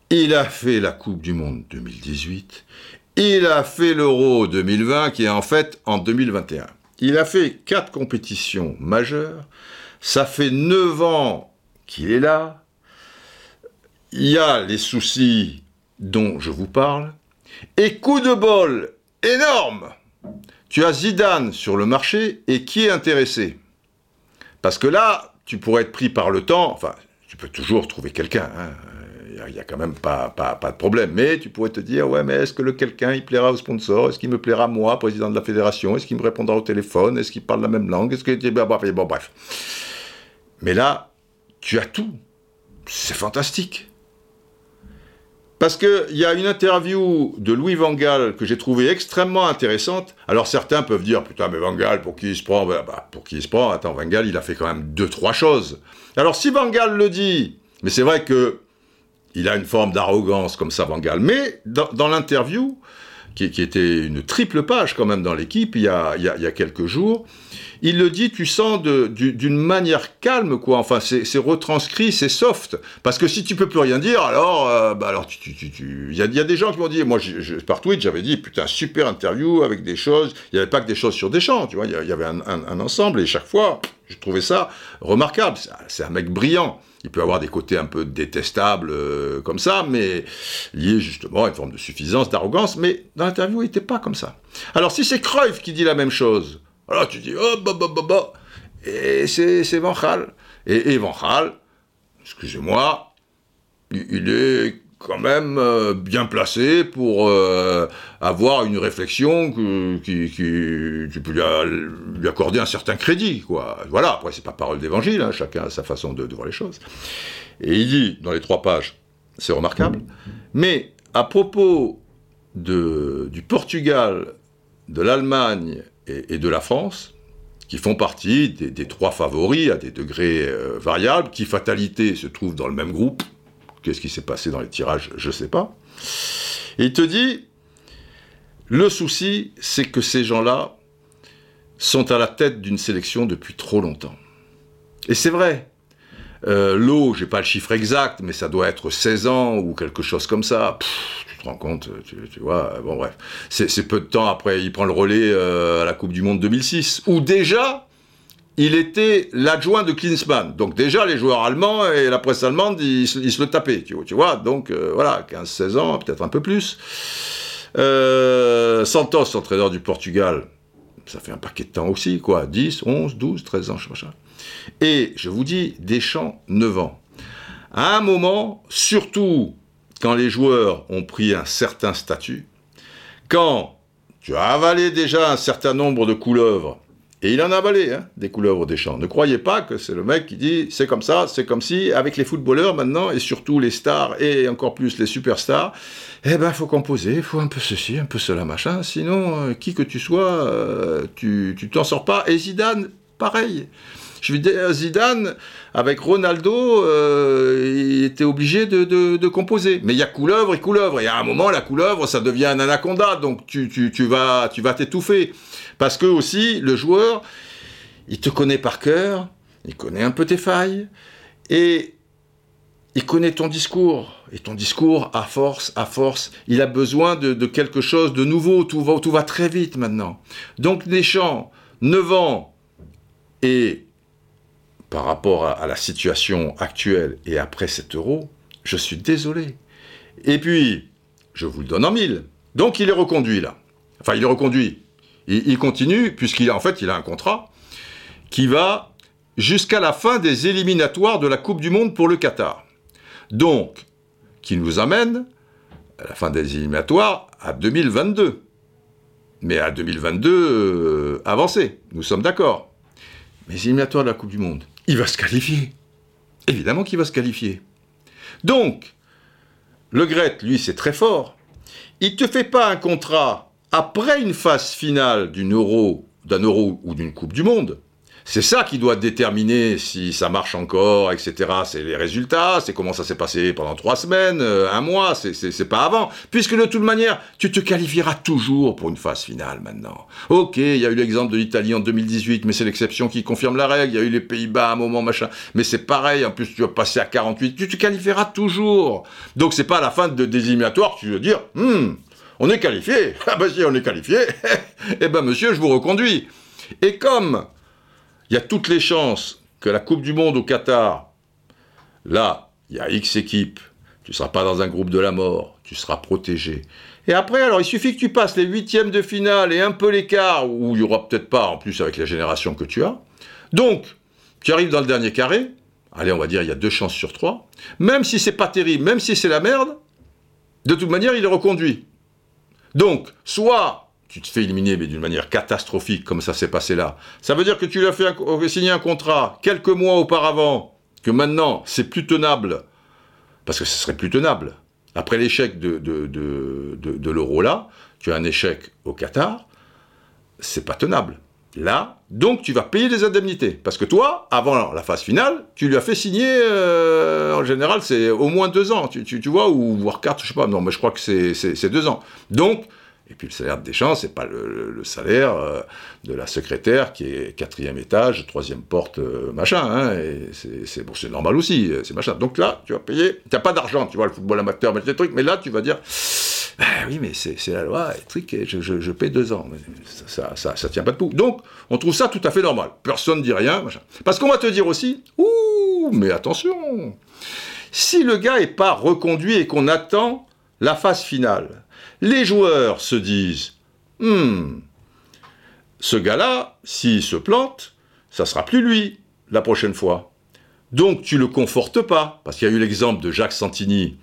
il a fait la Coupe du Monde 2018, il a fait l'Euro 2020 qui est en fait en 2021. Il a fait quatre compétitions majeures, ça fait 9 ans qu'il est là. Il y a les soucis dont je vous parle. Et coup de bol énorme Tu as Zidane sur le marché et qui est intéressé? Parce que là, tu pourrais être pris par le temps, enfin, tu peux toujours trouver quelqu'un, hein. il n'y a, quand même pas, de problème. Mais tu pourrais te dire, ouais, mais est-ce que le quelqu'un, il plaira au sponsor? Est-ce qu'il me plaira moi, président de la fédération? Est-ce qu'il me répondra au téléphone? Est-ce qu'il parle la même langue? Est-ce que... Bon, bref. Mais là, tu as tout. C'est fantastique. Parce qu'il y a une interview de Louis Van Gaal que j'ai trouvée extrêmement intéressante. Alors certains peuvent dire, putain, mais Van Gaal, pour qui il se prend? Bah, bah, Pour qui il se prend? Attends, Van Gaal, il a fait quand même deux, trois choses. Alors si Van Gaal le dit, mais c'est vrai que il a une forme d'arrogance comme ça, Van Gaal. Mais dans l'interview, qui, était une triple page quand même dans l'équipe il, y a quelques jours. Il le dit, tu sens d'une manière calme, quoi. Enfin, c'est retranscrit, c'est soft. Parce que si tu peux plus rien dire, alors, euh, bah alors, tu, il y, a, des gens qui m'ont dit, moi, par tweet, j'avais dit, putain, super interview avec des choses. Il n'y avait pas que des choses sur des champs, tu vois. Il y avait un ensemble et chaque fois, je trouvais ça remarquable. C'est un mec brillant. Il peut avoir des côtés un peu détestables euh, comme ça, mais liés justement à une forme de suffisance, d'arrogance. Mais dans l'interview, il n'était pas comme ça. Alors si c'est Cruyff qui dit la même chose, alors tu dis oh bah bah bah bah, et c'est Van Gaal. Et, et Van Gaal, excusez-moi, il est quand même euh, bien placé pour euh, avoir une réflexion qui, qui, peut lui, accorder un certain crédit, quoi. Voilà, après c'est pas parole d'évangile, hein, chacun a sa façon de, voir les choses. Et il dit, dans les trois pages, c'est remarquable, mais à propos de, du Portugal, de l'Allemagne et, de la France, qui font partie des, trois favoris à des degrés euh, variables, qui fatalité se trouvent dans le même groupe, Qu'est-ce qui s'est passé dans les tirages Je ne sais pas. Et il te dit, le souci, c'est que ces gens-là sont à la tête d'une sélection depuis trop longtemps. Et c'est vrai. Euh, L'eau, j'ai pas le chiffre exact, mais ça doit être 16 ans ou quelque chose comme ça. Te rends compte, tu, vois, bon bref. C'est peu de temps après, il prend le relais euh, à la Coupe du Monde 2006, où déjà, il était l'adjoint de Klinsmann. Donc déjà, les joueurs allemands et la presse allemande, ils, se le tapaient, tu vois. Donc euh, voilà, 15-16 ans, peut-être un peu plus. Euh, Santos, entraîneur du Portugal, ça fait un paquet de temps aussi, quoi. 10, 11, 12, 13 ans, machin. Et je vous dis, Deschamps, 9 ans. À un moment, surtout quand les joueurs ont pris un certain statut, quand tu as avalé déjà un certain nombre de couleuvres et il en a avalé, hein, des couleuvres des champs. Ne croyez pas que c'est le mec qui dit c'est comme ça, c'est comme si, avec les footballeurs maintenant, et surtout les stars, et encore plus les superstars, eh ben, faut composer, faut un peu ceci, un peu cela, machin, sinon, euh, qui que tu sois, euh, tu t'en sors pas. Et Zidane, pareil. Je veux dire, Zidane, avec Ronaldo, euh, il était obligé de, composer. Mais il y a couleuvre et couleuvre. Et à un moment, la couleuvre, ça devient un anaconda. Donc tu, tu vas tu vas t'étouffer. Parce que aussi, le joueur, il te connaît par cœur, il connaît un peu tes failles, et il connaît ton discours. Et ton discours, à force, à force, il a besoin de, quelque chose de nouveau. Tout va, tout va très vite maintenant. Donc Deschamps, 9 ans, et par rapport à, la situation actuelle et après cet euro, je suis désolé. Et puis, je vous le donne en mille. Donc il est reconduit là. Enfin, il est reconduit. Il, continue, puisqu'il en fait, il a un contrat. qui va jusqu'à la fin des éliminatoires de la Coupe du Monde pour le Qatar. Donc, qui nous amène à la fin des éliminatoires à 2022. Mais à 2022, euh, avancé, nous sommes d'accord. Mais éliminatoires de la Coupe du Monde, il va se qualifier. Évidemment qu'il va se qualifier. Donc, le Gret, lui, c'est très fort. Il ne te fait pas un contrat après une phase finale d'une euro, d'un euro ou d'une Coupe du Monde. C'est ça qui doit déterminer si ça marche encore, etc. C'est les résultats, c'est comment ça s'est passé pendant trois semaines, euh, un mois, c'est pas avant. Puisque de toute manière, tu te qualifieras toujours pour une phase finale maintenant. Ok, il y a eu l'exemple de l'Italie en 2018, mais c'est l'exception qui confirme la règle. Il y a eu les Pays-Bas à un moment, machin. Mais c'est pareil, en plus tu vas passer à 48, tu te qualifieras toujours. Donc c'est pas à la fin de, que tu veux dire, hmm, on est qualifié. Ah bah si, on est qualifié. eh ben monsieur, je vous reconduis. Et comme il y a toutes les chances que la Coupe du Monde au Qatar, là, il y a X équipes, tu ne seras pas dans un groupe de la mort, tu seras protégé. Et après, alors, il suffit que tu passes les huitièmes de finale et un peu l'écart, où il n'y aura peut-être pas, en plus avec la génération que tu as. Donc, tu arrives dans le dernier carré, allez, on va dire, il y a deux chances sur trois. Même si c'est pas terrible, même si c'est la merde, de toute manière, il est reconduit. Donc, soit tu te fais éliminer, mais d'une manière catastrophique, comme ça s'est passé là. Ça veut dire que tu lui as fait signer un contrat quelques mois auparavant, que maintenant c'est plus tenable, parce que ce serait plus tenable. Après l'échec de, de, de, l'euro là, tu as un échec au Qatar, c'est pas tenable. Là, donc tu vas payer des indemnités. Parce que toi, avant la phase finale, tu lui as fait signer, euh, en général, c'est au moins deux ans, tu, tu, tu, vois, ou voire quatre, je sais pas, non, mais je crois que c'est deux ans. Donc, et puis le salaire de Deschamps, c'est pas le, salaire euh, de la secrétaire qui est quatrième étage, troisième porte, euh, machin. Hein, c'est bon, normal aussi, euh, c'est machin. Donc là, tu vas payer. Tu n'as pas d'argent, tu vois, le football amateur, des trucs. Mais là, tu vas dire, bah oui, mais c'est la loi, truc, je, je, paie deux ans. Ça, ça, ça, tient pas debout. Donc, on trouve ça tout à fait normal. Personne ne dit rien, machin. Parce qu'on va te dire aussi, ouh, mais attention, si le gars est pas reconduit et qu'on attend la phase finale, les joueurs se disent Hmm, ce gars-là, s'il se plante, ça sera plus lui la prochaine fois. Donc tu le confortes pas, parce qu'il y a eu l'exemple de Jacques Santini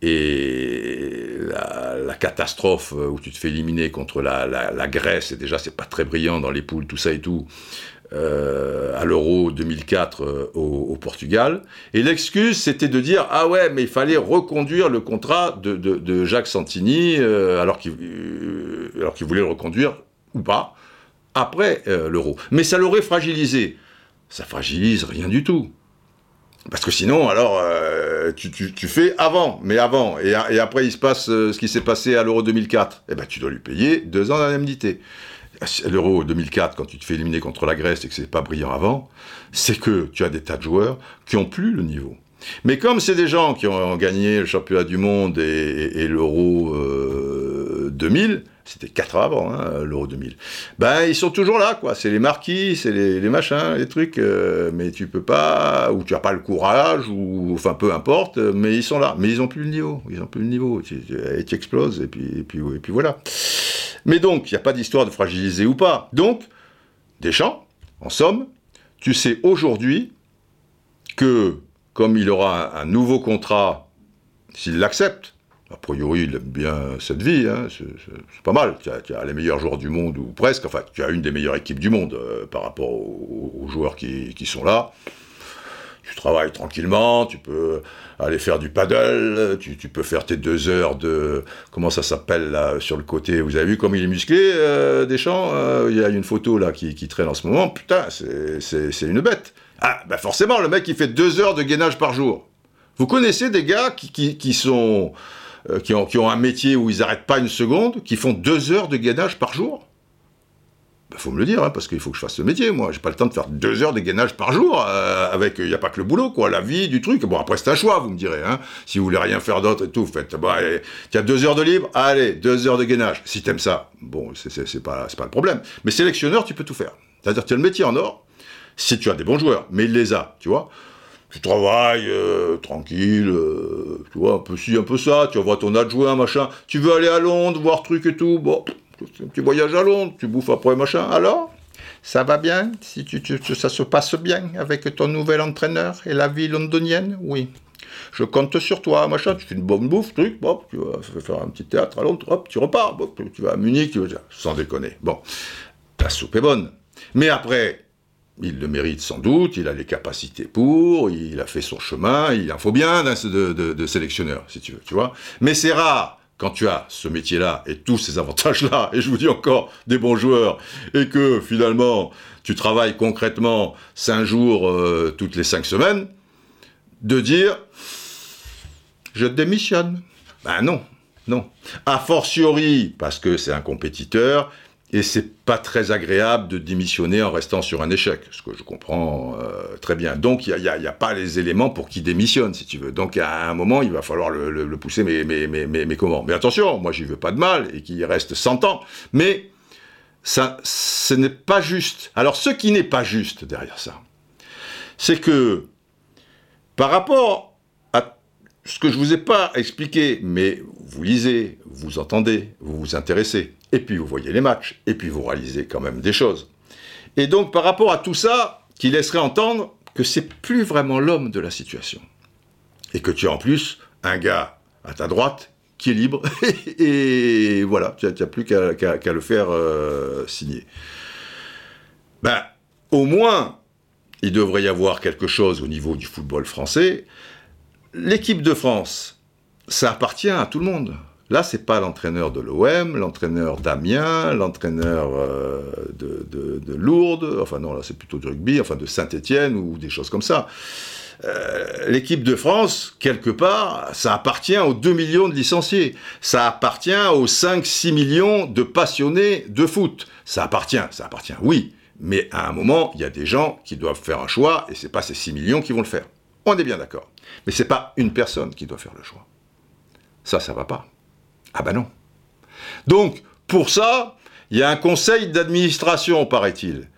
et la, catastrophe où tu te fais éliminer contre la, la Grèce, et déjà c'est pas très brillant dans les poules, tout ça et tout. Euh, à l'Euro 2004 euh, au, Portugal. Et l'excuse, c'était de dire ah ouais, mais il fallait reconduire le contrat de, Jacques Santini euh, alors qu'il voulait le reconduire ou pas après l'Euro. Mais ça l'aurait fragilisé. Ça fragilise rien du tout. Parce que sinon, alors, tu, fais avant, mais avant, et, et après il se passe ce qui s'est passé à l'Euro 2004, eh ben tu dois lui payer deux ans d'indemnité l'Euro 2004, quand tu te fais éliminer contre la Grèce et que c'est pas brillant avant, c'est que tu as des tas de joueurs qui ont plus le niveau. Mais comme c'est des gens qui ont gagné le championnat du monde et, l'Euro 2000, euh, c'était 4 ans avant, hein, l'Euro 2000, ben ils sont toujours là, quoi. C'est les marquis, c'est les, machins, les trucs, euh, mais tu peux pas, ou tu as pas le courage, ou enfin peu importe, mais ils sont là. Mais ils ont plus le niveau, ils ont plus le niveau. Et tu exploses, et puis voilà. Mais donc, il n'y a pas d'histoire de fragiliser ou pas. Donc, Deschamps, en somme, tu sais aujourd'hui que, comme il aura un, nouveau contrat, s'il l'accepte, a priori, il aime bien cette vie, hein, c'est pas mal. Tu as, les meilleurs joueurs du monde, ou presque, enfin, tu as une des meilleures équipes du monde euh, par rapport aux, joueurs qui, qui, sont là tu travailles tranquillement, tu peux aller faire du paddle, tu, peux faire tes deux heures de... Comment ça s'appelle là, sur le côté Vous avez vu comme il est musclé, euh, Deschamps euh, Il y a une photo là qui, traîne en ce moment. Putain, c'est une bête. Ah, bah forcément, le mec, il fait deux heures de gainage par jour. Vous connaissez des gars qui, sont... Euh, qui, qui ont un métier où ils n'arrêtent pas une seconde, qui font deux heures de gainage par jour? Bah, faut me le dire, hein, parce qu'il faut que je fasse ce métier, moi. J'ai pas le temps de faire deux heures de gainage par jour, euh, avec, il n'y a pas que le boulot, quoi, la vie, du truc. Bon, après, c'est un choix, vous me direz, hein. Si vous voulez rien faire d'autre et tout, faites, bon, tu as deux heures de libre, allez, deux heures de gainage. Si t'aimes ça, bon, c'est pas, pas le problème. Mais sélectionneur, tu peux tout faire. C'est-à-dire, tu as le métier en or, si tu as des bons joueurs, mais il les a, tu vois. Tu travailles euh, tranquille, euh, tu vois, un peu ci, un peu ça, tu vois ton adjoint, machin. Tu veux aller à Londres, voir truc et tout, bon, un petit voyage à Londres, tu bouffes après machin, alors Ça va bien si tu, Ça se passe bien avec ton nouvel entraîneur et la vie londonienne? Oui. Je compte sur toi, machin, tu fais une bonne bouffe, truc, tu vas faire un petit théâtre à Londres, hop, tu repars, tu vas à Munich, tu vas... sans déconner. Bon, la soupe est bonne. Mais après, il le mérite sans doute, il a les capacités pour, il a fait son chemin, il en faut bien de, de sélectionneur, si tu veux, tu vois. Mais c'est rare quand tu as ce métier-là et tous ces avantages-là, et je vous dis encore des bons joueurs, et que finalement tu travailles concrètement cinq jours euh, toutes les cinq semaines, de dire je démissionne. Ben non, non. A fortiori, parce que c'est un compétiteur, et c'est pas très agréable de démissionner en restant sur un échec, ce que je comprends euh, très bien. Donc il n'y a, pas les éléments pour qu'il démissionne, si tu veux. Donc à un moment, il va falloir le, pousser, mais, mais, mais, mais, comment? Mais attention, moi j'y veux pas de mal, et qu'il reste 100 ans. Mais ça, ce n'est pas juste. Alors ce qui n'est pas juste derrière ça, c'est que par rapport ce que je vous ai pas expliqué, mais vous lisez, vous entendez, vous vous intéressez, et puis vous voyez les matchs, et puis vous réalisez quand même des choses. Et donc par rapport à tout ça, qui laisserait entendre que c'est plus vraiment l'homme de la situation. Et que tu as en plus un gars à ta droite qui est libre, et voilà, tu n'as plus qu'à le faire euh, signer. Ben, au moins, il devrait y avoir quelque chose au niveau du football français L'équipe de France, ça appartient à tout le monde. Là, c'est pas l'entraîneur de l'OM, l'entraîneur d'Amiens, l'entraîneur euh, de, Lourdes, enfin non, là c'est plutôt du rugby, enfin de Saint-Étienne ou des choses comme ça. Euh, l'équipe de France, quelque part, ça appartient aux 2 millions de licenciés. Ça appartient aux 5-6 millions de passionnés de foot. Ça appartient, ça appartient, oui. Mais à un moment, il y a des gens qui doivent faire un choix et c'est pas ces 6 millions qui vont le faire. On est bien d'accord. Mais c'est pas une personne qui doit faire le choix. Ça, ça va pas. Ah ben non. Donc, pour ça, il y a un conseil d'administration, paraît-il.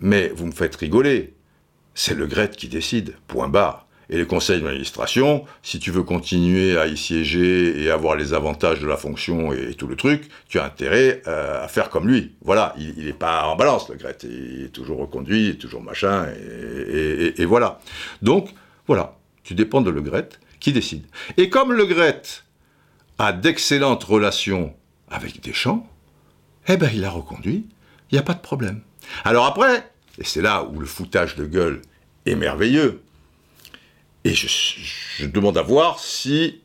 Mais vous me faites rigoler. C'est le GRET qui décide, point barre. Et le conseil d'administration, si tu veux continuer à y siéger et avoir les avantages de la fonction et, tout le truc, tu as intérêt euh, à faire comme lui. Voilà, il n'est pas en balance, le GRET. Il est toujours reconduit, toujours machin, et, et voilà. Donc, voilà, tu dépends de Le Gret qui décide. Et comme Le Gret a d'excellentes relations avec Deschamps, eh ben il a reconduit, il n'y a pas de problème. Alors après, et c'est là où le foutage de gueule est merveilleux, et je, demande à voir si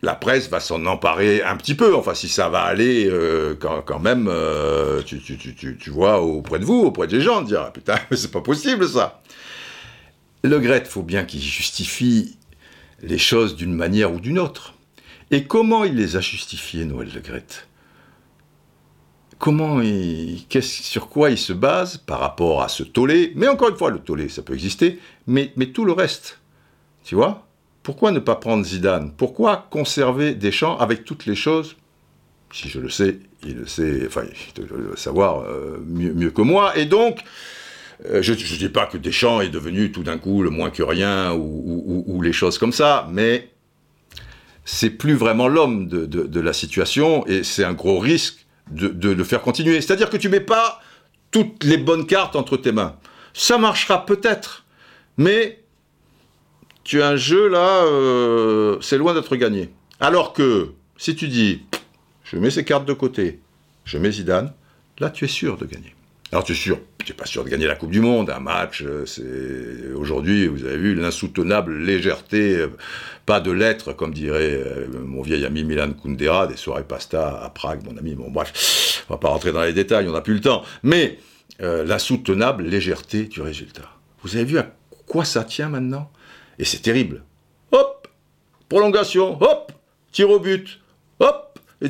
la presse va s'en emparer un petit peu, enfin si ça va aller euh, quand, même, euh, tu, tu, vois, auprès de vous, auprès des gens, dire ah, putain, mais c'est pas possible ça. Le Gret, faut bien qu'il justifie les choses d'une manière ou d'une autre. Et comment il les a justifiées, Noël Le Gret Comment sur quoi il se base par rapport à ce tollé? Mais encore une fois, le tollé, ça peut exister, mais, tout le reste, tu vois? Pourquoi ne pas prendre Zidane? Pourquoi conserver Deschamps avec toutes les choses? Si je le sais, il le sait, enfin, il doit le savoir euh, mieux, que moi. Et donc, euh, je ne dis pas que Deschamps est devenu tout d'un coup le moins que rien ou, les choses comme ça, mais c'est plus vraiment l'homme de, la situation et c'est un gros risque de, le faire continuer. C'est-à-dire que tu mets pas toutes les bonnes cartes entre tes mains. Ça marchera peut-être, mais tu as un jeu là, euh, c'est loin d'être gagné. Alors que si tu dis, je mets ces cartes de côté, je mets Zidane, là tu es sûr de gagner. Alors tu es sûr, tu n'es pas sûr de gagner la Coupe du Monde, un match, euh, c'est aujourd'hui, vous avez vu l'insoutenable légèreté, euh, pas de lettres, comme dirait euh, mon vieil ami Milan Kundera, des soirées pasta à Prague, mon ami, bon bref, on va pas rentrer dans les détails, on n'a plus le temps, mais l'insoutenable légèreté du résultat. Vous avez vu à quoi ça tient maintenant? Et c'est terrible. Hop! Prolongation, hop! Tir au but, hop! Et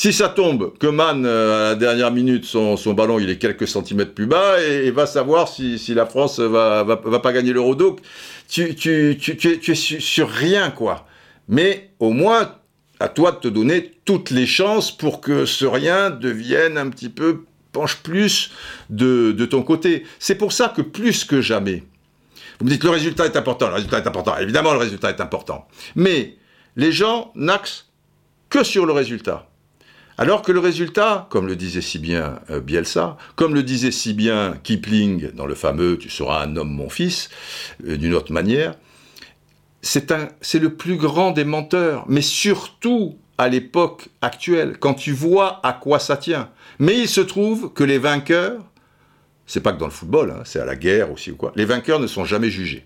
si ça tombe, que Man, euh, à la dernière minute, son, ballon, il est quelques centimètres plus bas, et, va savoir si, la France va, va, pas gagner l'euro. Donc, tu, tu, tu, tu, es sur, rien, quoi. Mais au moins, à toi de te donner toutes les chances pour que ce rien devienne un petit peu, penche plus de, de ton côté. C'est pour ça que plus que jamais, vous me dites le résultat est important, le résultat est important. Évidemment, le résultat est important. Mais les gens n'axent que sur le résultat. Alors que le résultat, comme le disait si bien euh, Bielsa, comme le disait si bien Kipling dans le fameux Tu seras un homme, mon fils, euh, d'une autre manière, c'est le plus grand des menteurs, mais surtout à l'époque actuelle, quand tu vois à quoi ça tient. Mais il se trouve que les vainqueurs, c'est pas que dans le football, hein, c'est à la guerre aussi ou quoi, les vainqueurs ne sont jamais jugés.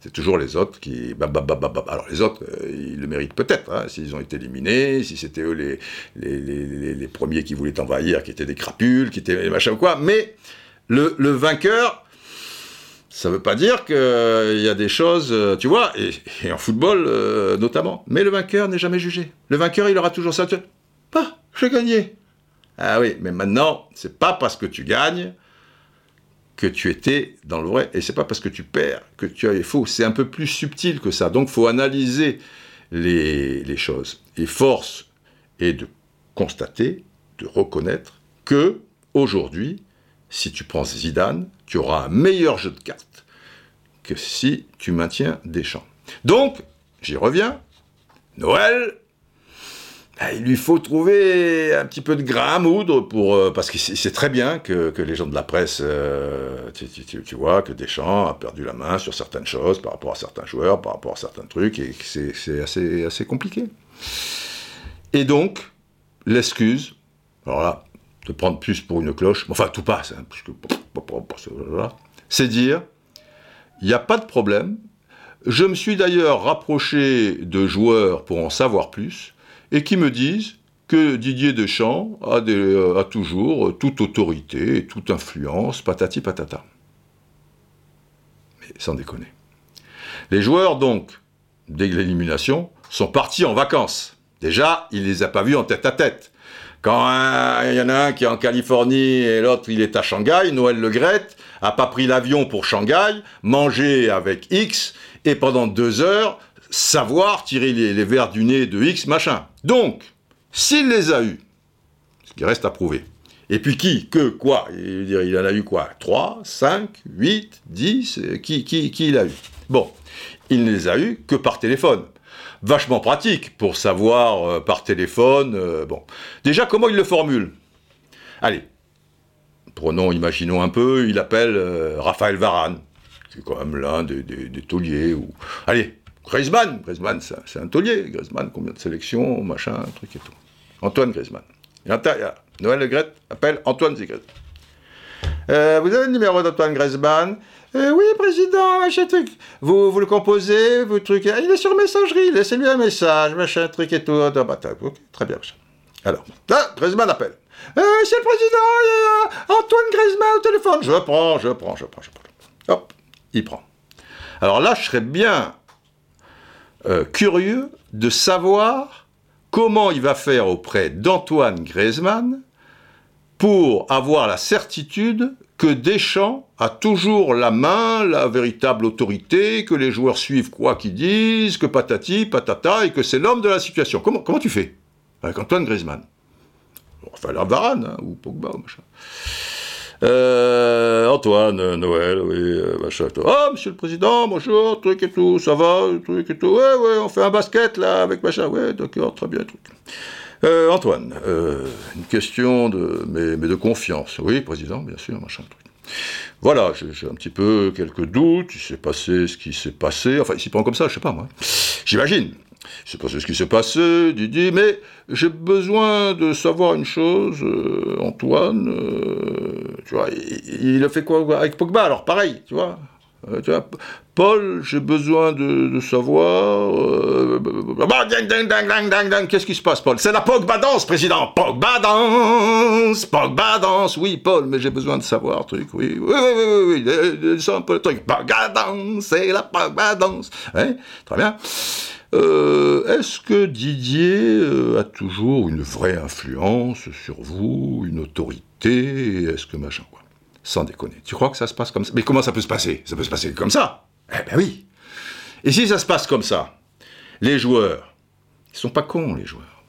C'est toujours les autres qui. Alors les autres, euh, ils le méritent peut-être, hein, s'ils ont été éliminés, si c'était eux les les, premiers qui voulaient envahir, qui étaient des crapules, qui étaient des machins ou quoi. Mais le, vainqueur, ça ne veut pas dire qu'il y a des choses, euh, tu vois, et, en football euh, notamment. Mais le vainqueur n'est jamais jugé. Le vainqueur, il aura toujours ça. Pas, j'ai gagné. Ah oui, mais maintenant, c'est pas parce que tu gagnes que tu étais dans le vrai, et c'est pas parce que tu perds que tu as faux. C'est un peu plus subtil que ça. Donc, faut analyser les, choses. Et force est de constater, de reconnaître que aujourd'hui, si tu prends Zidane, tu auras un meilleur jeu de cartes que si tu maintiens Deschamps. Donc, j'y reviens. Noël, il lui faut trouver un petit peu de grain à moudre pour euh, parce que c'est très bien que, les gens de la presse, euh, tu, vois, que Deschamps a perdu la main sur certaines choses par rapport à certains joueurs, par rapport à certains trucs, et c'est assez, compliqué. Et donc, l'excuse, alors là, de prendre plus pour une cloche, enfin tout passe, hein, c'est dire, il n'y a pas de problème. Je me suis d'ailleurs rapproché de joueurs pour en savoir plus et qui me disent que Didier Deschamps a, euh, toujours toute autorité et toute influence, patati patata. Mais sans déconner. Les joueurs, donc, dès l'élimination, sont partis en vacances. Déjà, il ne les a pas vus en tête à tête. Quand il y en a un qui est en Californie et l'autre il est à Shanghai, Noël Le Grette a pas pris l'avion pour Shanghai, mangé avec X, et pendant deux heures, savoir tirer les, verres du nez de X, machin. Donc, s'il les a eus, ce qui reste à prouver, et puis qui, que, quoi il, il en a eu quoi 3, 5, 8, 10 qui, qui, qui il a eu? Bon, il ne les a eus que par téléphone. Vachement pratique pour savoir euh, par téléphone. Euh, bon, déjà, comment il le formule? Allez, prenons, imaginons un peu, il appelle euh, Raphaël Varane, qui est quand même l'un des, des tauliers. Ou... Allez, Griezmann, Griezmann c'est un taulier, Griezmann, combien de sélections, machin, truc et tout. Antoine Griezmann. Et Noël Le Gret appelle Antoine Zigret. Euh, vous avez le numéro d'Antoine Griezmann? Euh, Oui, président, machin truc. Vous, vous le composez, vous truc. Il est sur messagerie, laissez-lui un message, machin truc et tout. très bien, machin. Alors, là, Griezmann appelle. Euh, monsieur le président, il Antoine Griezmann au téléphone. Je prends, je prends, je prends, je prends. Hop, il prend. Alors là, je serais bien euh, curieux de savoir comment il va faire auprès d'Antoine Griezmann pour avoir la certitude que Deschamps a toujours la main, la véritable autorité, que les joueurs suivent quoi qu'ils disent, que patati, patata, et que c'est l'homme de la situation. Comment, comment tu fais avec Antoine Griezmann? Enfin, la Varane, hein, ou Pogba, ou machin. Euh, Antoine, euh, Noël, oui, euh, machin. Ah, monsieur le président, bonjour, truc et tout, ça va, truc et tout. Ouais, ouais, on fait un basket là avec machin. Ouais, d'accord, très bien, truc. Euh, Antoine, une question de, mais, mais, de confiance. Oui, président, bien sûr, machin, truc. Voilà, j'ai un petit peu quelques doutes, il s'est passé ce qui s'est passé, enfin, il s'y prend comme ça, je sais pas moi. J'imagine, je sais pas ce qui s'est passé, Didier, mais j'ai besoin de savoir une chose, euh, Antoine, euh, tu vois, il, a fait quoi avec Pogba Alors pareil, tu vois, euh, tu vois Paul, j'ai besoin de, savoir. Qu'est-ce qui se passe, Paul? C'est la Pogba danse, président. Pogba danse, Pogba danse. Oui, Paul, mais j'ai besoin de savoir, truc. Oui, oui, oui, oui, oui. C'est un peu le truc. Pogba danse, c'est la Pogba danse. Hein Très bien. Euh, est-ce que Didier euh, a toujours une vraie influence sur vous, une autorité Est-ce que machin quoi? Sans déconner. Tu crois que ça se passe comme ça? Mais comment ça peut se passer? Ça peut se passer comme ça? Eh ben oui. Et si ça se passe comme ça, les joueurs, ils sont pas cons les joueurs.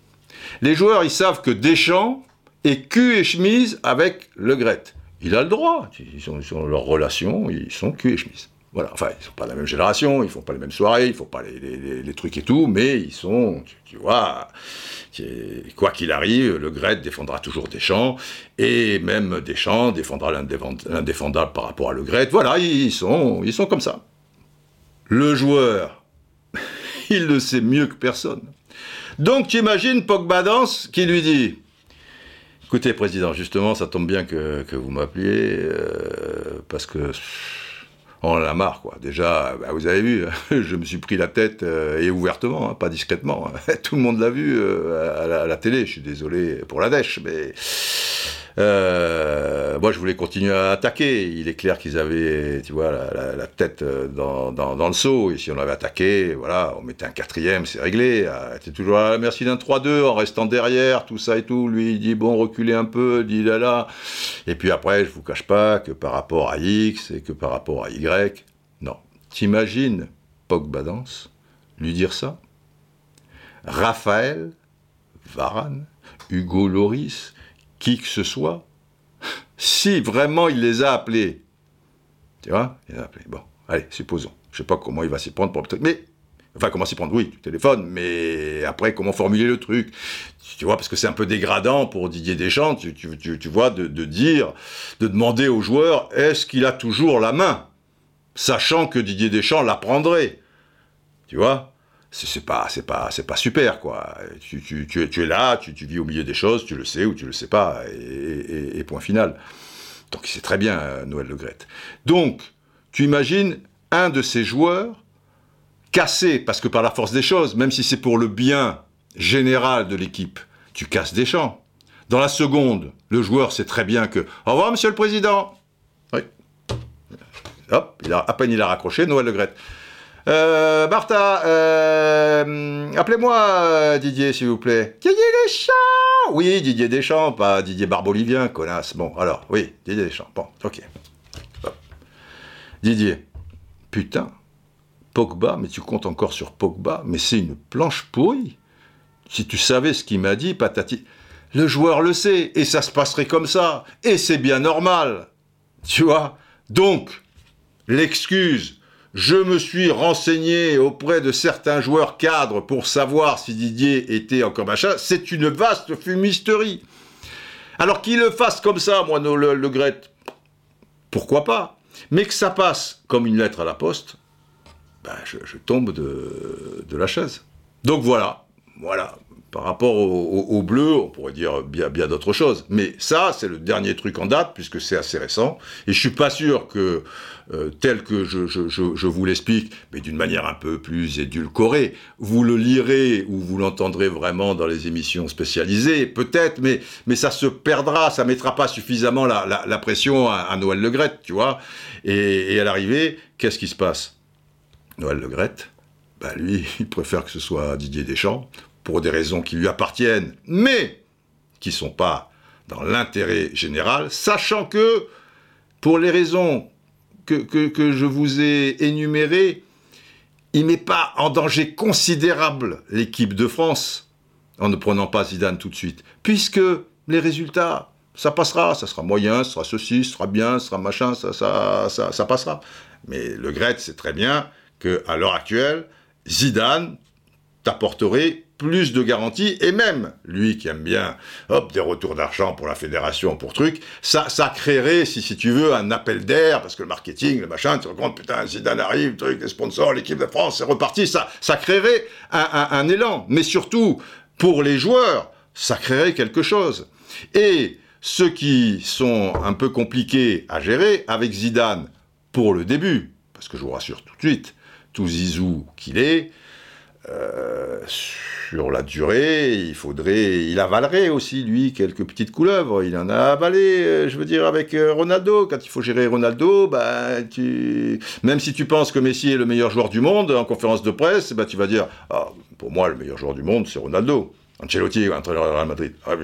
Les joueurs, ils savent que Deschamps est cul et chemise avec Le Gret. Il a le droit. Ils sont, leur relation, ils sont cul et chemise. Voilà, enfin, ils sont pas de la même génération, ils font pas les mêmes soirées, ils font pas les, trucs et tout, mais ils sont, tu, vois, quoi qu'il arrive, le Gret défendra toujours Deschamps, et même Deschamps défendra l'indéfendable par rapport à le Gret. Voilà, ils sont, ils sont comme ça. Le joueur, il le sait mieux que personne. Donc tu imagines Pogba Danse qui lui dit Écoutez, Président, justement, ça tombe bien que, vous m'appeliez, euh, parce que on en marre, quoi. Déjà, bah, vous avez vu, je me suis pris la tête, euh, et ouvertement, hein, pas discrètement. Tout le monde l'a vu euh, à, la, à, la, télé. Je suis désolé pour la dèche, mais euh, moi, je voulais continuer à attaquer. Il est clair qu'ils avaient, tu vois, la, tête euh, dans, dans, le seau. Et si on avait attaqué, voilà, on mettait un quatrième, c'est réglé. Ah, T'es toujours à la merci d'un 3-2 en restant derrière, tout ça et tout. Lui, il dit, bon, reculez un peu, dit là là. Et puis après, je vous cache pas que par rapport à X et que par rapport à Y, non. T'imagines Pogba Danse lui dire ça? Raphaël, Varane, Hugo Loris, qui que ce soit, si vraiment il les a appelés, tu vois, il les a appelés. Bon, allez, supposons. Je sais pas comment il va s'y prendre pour le truc, mais Enfin, comment s'y prendre? Oui, tu téléphones, mais après, comment formuler le truc? Tu vois, parce que c'est un peu dégradant pour Didier Deschamps, tu, vois, de, dire, de demander aux joueurs, est-ce qu'il a toujours la main? Sachant que Didier Deschamps la prendrait. Tu vois? C'est pas c'est pas c'est pas super quoi. Tu, tu, tu, es, tu es là, tu, vis au milieu des choses, tu le sais ou tu le sais pas et, point final. Donc c'est très bien euh, Noël Le Gret. Donc tu imagines un de ces joueurs cassé parce que par la force des choses, même si c'est pour le bien général de l'équipe, tu casses des champs. Dans la seconde, le joueur sait très bien que au revoir Monsieur le Président. Oui. Hop, il a, à peine il a raccroché Noël Le Gret. Euh, Martha, euh, appelez-moi euh, Didier, s'il vous plaît. Didier Deschamps Oui, Didier Deschamps, pas Didier Barbolivien, connasse. Bon, alors, oui, Didier Deschamps. Bon, ok. Didier, putain, Pogba, mais tu comptes encore sur Pogba, mais c'est une planche pourrie. Si tu savais ce qu'il m'a dit, patati. Le joueur le sait, et ça se passerait comme ça, et c'est bien normal. Tu vois? Donc, l'excuse je me suis renseigné auprès de certains joueurs cadres pour savoir si Didier était encore machin. C'est une vaste fumisterie. Alors qu'il le fasse comme ça, moi, le, le pourquoi pas? Mais que ça passe comme une lettre à la poste, ben, je, tombe de, de la chaise. Donc voilà, voilà par rapport au, bleu, on pourrait dire bien, bien d'autres choses. Mais ça, c'est le dernier truc en date, puisque c'est assez récent. Et je suis pas sûr que, euh, tel que je, vous l'explique, mais d'une manière un peu plus édulcorée, vous le lirez ou vous l'entendrez vraiment dans les émissions spécialisées, peut-être, mais, ça se perdra, ça mettra pas suffisamment la, la, pression à, Noël Le Gret, tu vois. Et, à l'arrivée, qu'est-ce qui se passe? Noël Le Gret, bah lui, il préfère que ce soit Didier Deschamps pour des raisons qui lui appartiennent, mais qui sont pas dans l'intérêt général, sachant que, pour les raisons que, que, je vous ai énumérées, il met pas en danger considérable l'équipe de France en ne prenant pas Zidane tout de suite, puisque les résultats, ça passera, ça sera moyen, ça sera ceci, ça sera bien, ça sera machin, ça, ça, ça, ça passera. Mais le Gret sait très bien qu'à l'heure actuelle, Zidane t'apporterait plus de garanties, et même, lui qui aime bien, hop, des retours d'argent pour la fédération, pour truc, ça, ça créerait, si, si tu veux, un appel d'air, parce que le marketing, le machin, tu te rends compte, putain, Zidane arrive, truc, les sponsors, l'équipe de France, c'est reparti, ça, ça créerait un, un élan. Mais surtout, pour les joueurs, ça créerait quelque chose. Et ceux qui sont un peu compliqués à gérer, avec Zidane, pour le début, parce que je vous rassure tout de suite, tout zizou qu'il est, euh, sur la durée, il faudrait, il avalerait aussi lui quelques petites couleuvres. Il en a avalé, euh, je veux dire avec euh, Ronaldo. Quand il faut gérer Ronaldo, bah, tu, même si tu penses que Messi est le meilleur joueur du monde en conférence de presse, bah, tu vas dire, ah, pour moi le meilleur joueur du monde c'est Ronaldo. Ancelotti, entraîneur du Real Madrid. Ah,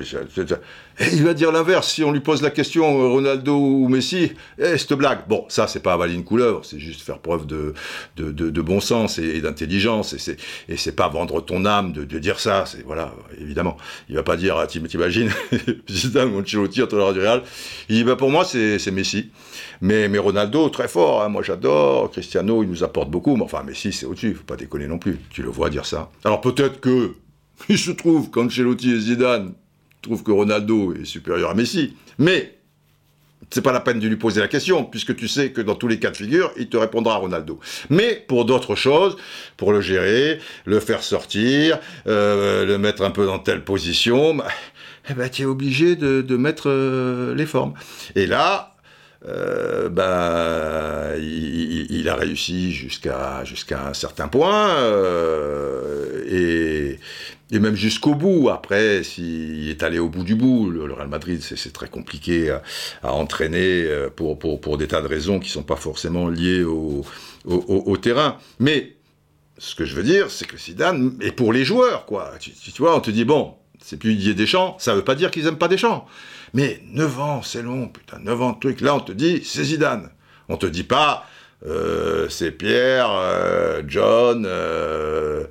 et il va dire l'inverse si on lui pose la question Ronaldo ou Messi. Eh, cette blague. Bon, ça, c'est pas avaler une couleuvre, c'est juste faire preuve de, de, de, bon sens et, d'intelligence. Et c'est, et c'est pas vendre ton âme de, de dire ça. C'est, voilà, évidemment. Il va pas dire, t'imagines, Zidane ou Ancelotti, entraîneur du Real. Il dit, bah, pour moi, c'est Messi. Mais, mais Ronaldo, très fort. Hein, moi, j'adore. Cristiano, il nous apporte beaucoup. Mais enfin, Messi, c'est au-dessus. Faut pas déconner non plus. Tu le vois dire ça. Alors peut-être que il se trouve qu'Ancelotti et Zidane trouvent que Ronaldo est supérieur à Messi. Mais c'est pas la peine de lui poser la question, puisque tu sais que dans tous les cas de figure, il te répondra Ronaldo. Mais pour d'autres choses, pour le gérer, le faire sortir, euh, le mettre un peu dans telle position, bah, eh ben, tu es obligé de, mettre euh, les formes. Et là, euh, ben, il, a réussi jusqu'à un certain point euh, et, et, même jusqu'au bout. Après, s'il est allé au bout du bout, le, Real Madrid, c'est très compliqué à, entraîner euh, pour, pour, pour, des tas de raisons qui sont pas forcément liées au, au, terrain. Mais ce que je veux dire, c'est que Zidane, et pour les joueurs, quoi. Tu, vois, on te dit bon, c'est plus Didier Deschamps, ça veut pas dire qu'ils aiment pas Deschamps. Mais 9 ans, c'est long, putain, 9 ans de truc. Là, on te dit, c'est Zidane. On te dit pas, euh, c'est Pierre, euh, John, euh,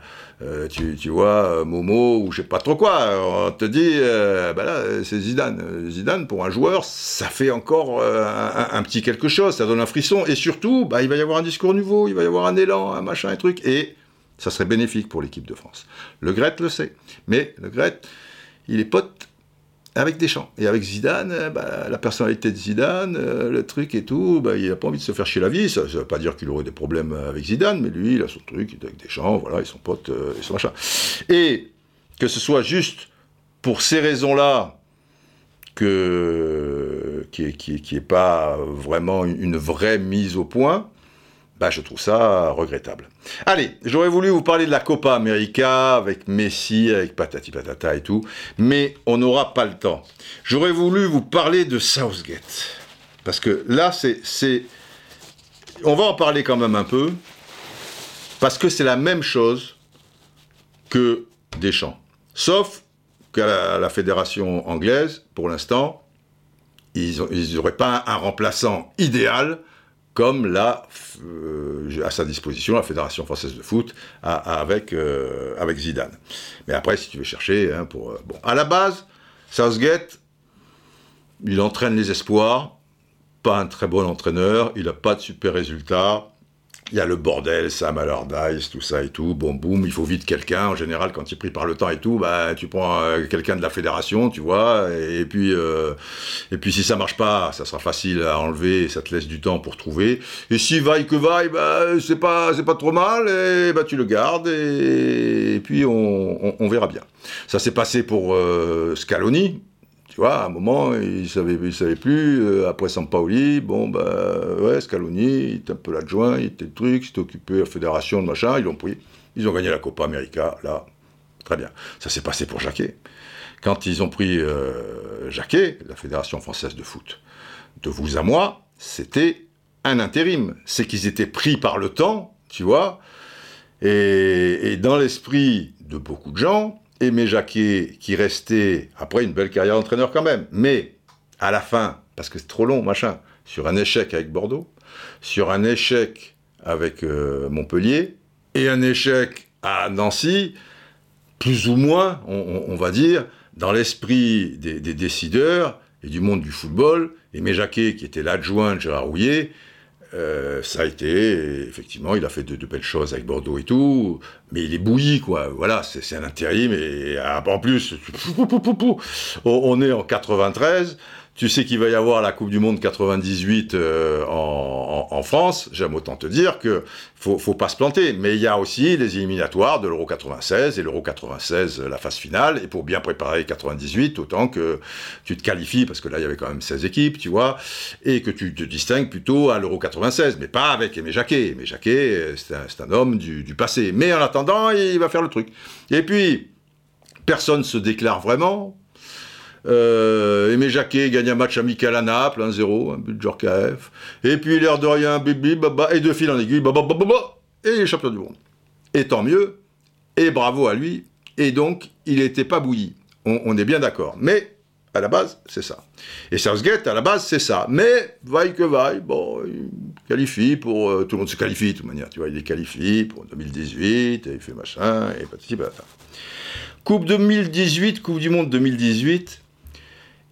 tu, vois, Momo, ou je sais pas trop quoi. On te dit, bah là, c'est Zidane. Zidane, pour un joueur, ça fait encore un, petit quelque chose, ça donne un frisson. Et surtout, bah, il va y avoir un discours nouveau, il va y avoir un élan, un machin, un truc. Et ça serait bénéfique pour l'équipe de France. Le Gret le sait. Mais le Gret, il est pote avec Deschamps. Et avec Zidane, euh, bah, la personnalité de Zidane, euh, le truc et tout, bah, il n'a pas envie de se faire chier la vie. Ça ne veut pas dire qu'il aurait des problèmes avec Zidane, mais lui, il a son truc, il est avec Deschamps, voilà, ils sont potes, euh, et son machin. Et que ce soit juste pour ces raisons-là, que qui n'est qui, qui est pas vraiment une vraie mise au point, bah, je trouve ça regrettable. Allez, j'aurais voulu vous parler de la Copa América avec Messi, avec patati patata et tout, mais on n'aura pas le temps. J'aurais voulu vous parler de Southgate. Parce que là, c'est. On va en parler quand même un peu, parce que c'est la même chose que Deschamps. Sauf qu'à la, fédération anglaise, pour l'instant, ils n'auraient pas un remplaçant idéal comme la, euh, à sa disposition la Fédération française de foot avec, euh, avec Zidane. Mais après, si tu veux chercher, hein, euh, bon. à la base, Southgate, il entraîne les espoirs, pas un très bon entraîneur, il n'a pas de super résultats, il y a le bordel, Sam Allardyce, tout ça et tout. Bon, boum, il faut vite quelqu'un. En général, quand tu es pris par le temps et tout, bah, tu prends euh, quelqu'un de la fédération, tu vois. Et, puis, euh, et puis, si ça marche pas, ça sera facile à enlever. Et ça te laisse du temps pour trouver. Et si vaille que vaille, bah, c'est pas, c'est pas trop mal. Et bah, tu le gardes. Et, puis, on, verra bien. Ça s'est passé pour euh, Scaloni tu vois, à un moment, il savait, il savait plus. Euh, après Sampaoli, bon, bah, ouais, Scaloni, il était un peu l'adjoint, il était le truc, il s'était occupé de la fédération, machin, ils l'ont pris. Ils ont gagné la Copa América, là, très bien. Ça s'est passé pour Jacquet. Quand ils ont pris euh, Jacquet, la Fédération française de foot, de vous à moi, c'était un intérim. C'est qu'ils étaient pris par le temps, tu vois, et, et dans l'esprit de beaucoup de gens, Aimé Jacquet, qui restait, après une belle carrière d'entraîneur quand même, mais à la fin, parce que c'est trop long, machin, sur un échec avec Bordeaux, sur un échec avec euh, Montpellier, et un échec à Nancy, plus ou moins, on, va dire, dans l'esprit des, décideurs et du monde du football, Aimé Jacquet, qui était l'adjoint de Gérard Rouillet, euh, ça a été, effectivement, il a fait de, belles choses avec Bordeaux et tout, mais il est bouilli, quoi. Voilà, c'est un intérim, et ah, en plus, on est en 93, tu sais qu'il va y avoir la Coupe du Monde 98 euh, en, France. J'aime autant te dire que faut, faut pas se planter. Mais il y a aussi les éliminatoires de l'Euro 96 et l'Euro 96, la phase finale. Et pour bien préparer 98, autant que tu te qualifies, parce que là, il y avait quand même 16 équipes, tu vois, et que tu te distingues plutôt à l'Euro 96, mais pas avec Aimé Jacquet. Aimé Jacquet, c'est un, un, homme du, du passé. Mais en attendant, il va faire le truc. Et puis, personne se déclare vraiment euh, Aimé Jacquet gagne un match amical à Naples, 1-0, un but de Djorkaeff. Et puis l'air de rien, baba, et de fil en aiguille, et il est champion du monde. Et tant mieux, et bravo à lui, et donc il n'était pas bouilli. On, est bien d'accord. Mais à la base, c'est ça. Et Southgate, à la base, c'est ça. Mais, vaille que vaille, bon, il qualifie pour... Euh, tout le monde se qualifie, de toute manière, tu vois, il est qualifié pour 2018, et il fait machin, et patati. Coupe 2018, Coupe du Monde 2018,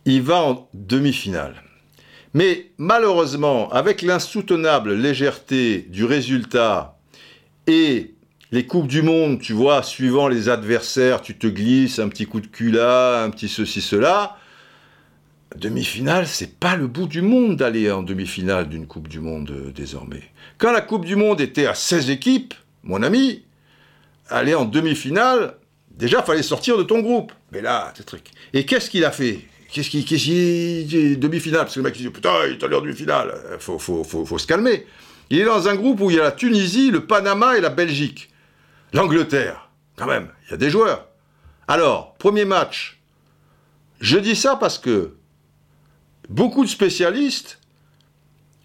il va en demi-finale. Mais malheureusement, avec l'insoutenable légèreté du résultat et les Coupes du Monde, tu vois, suivant les adversaires, tu te glisses un petit coup de cul là, un petit ceci, cela. Demi-finale, c'est pas le bout du monde d'aller en demi-finale d'une Coupe du Monde euh, désormais. Quand la Coupe du Monde était à 16 équipes, mon ami, aller en demi-finale, déjà fallait sortir de ton groupe. Mais là, c'est truc. Et qu'est-ce qu'il a fait? Qu'est-ce qu'il qu demi-finale? Parce que le mec il dit putain, il est allé en demi-finale. Faut, faut, faut, faut se calmer. Il est dans un groupe où il y a la Tunisie, le Panama et la Belgique. L'Angleterre, quand même, il y a des joueurs. Alors, premier match. Je dis ça parce que beaucoup de spécialistes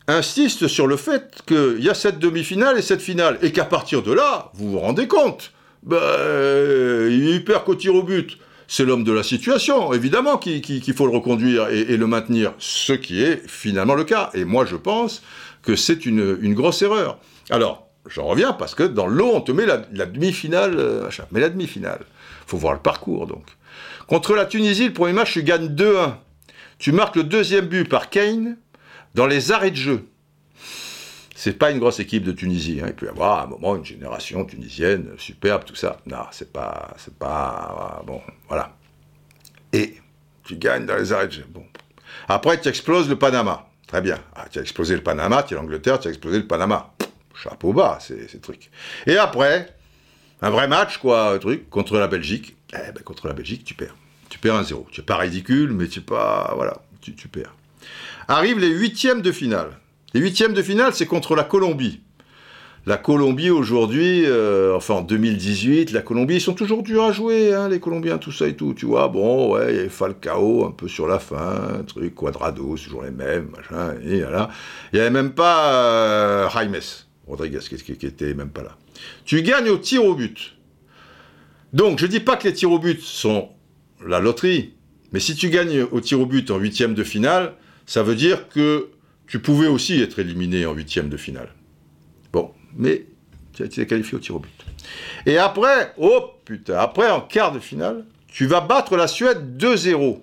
insistent sur le fait qu'il y a cette demi-finale et cette finale, et qu'à partir de là, vous vous rendez compte, ben, il perd qu'au tir au but c'est l'homme de la situation, évidemment, qu'il faut le reconduire et, le maintenir, ce qui est finalement le cas. Et moi, je pense que c'est une, grosse erreur. Alors, j'en reviens parce que dans l'eau, on te met la, demi-finale, euh, mais la demi-finale, faut voir le parcours donc. Contre la Tunisie, le premier match, tu gagnes 2-1. Tu marques le deuxième but par Kane dans les arrêts de jeu c'est pas une grosse équipe de Tunisie. Hein. Il peut y avoir à un moment une génération tunisienne superbe, tout ça. Non, c'est pas, c'est pas, bon, voilà. Et tu gagnes dans les arrêts. Bon. Après, tu exploses le Panama. Très bien. Ah, tu as explosé le Panama, tu es l'Angleterre, tu as explosé le Panama. chapeau bas, ces trucs. Et après, un vrai match, quoi, truc, contre la Belgique. Eh ben, contre la Belgique, tu perds. Tu perds un 0 Tu es pas ridicule, mais tu pas, voilà, tu, tu perds. Arrivent les huitièmes de finale. Les huitièmes de finale, c'est contre la Colombie. La Colombie aujourd'hui, euh, enfin en 2018, la Colombie, ils sont toujours durs à jouer, hein, les Colombiens, tout ça et tout, tu vois. Bon, ouais, il y avait Falcao un peu sur la fin, truc, Quadrado, toujours les mêmes, machin, et voilà. Il n'y avait même pas euh, Jaimes Rodriguez qui, qui, était même pas là. Tu gagnes au tir au but. Donc, je dis pas que les tirs au but sont la loterie, mais si tu gagnes au tir au but en huitième de finale, ça veut dire que tu pouvais aussi être éliminé en huitième de finale. Bon, mais tu as été qualifié au tir au but. Et après, oh putain, après en quart de finale, tu vas battre la Suède 2-0.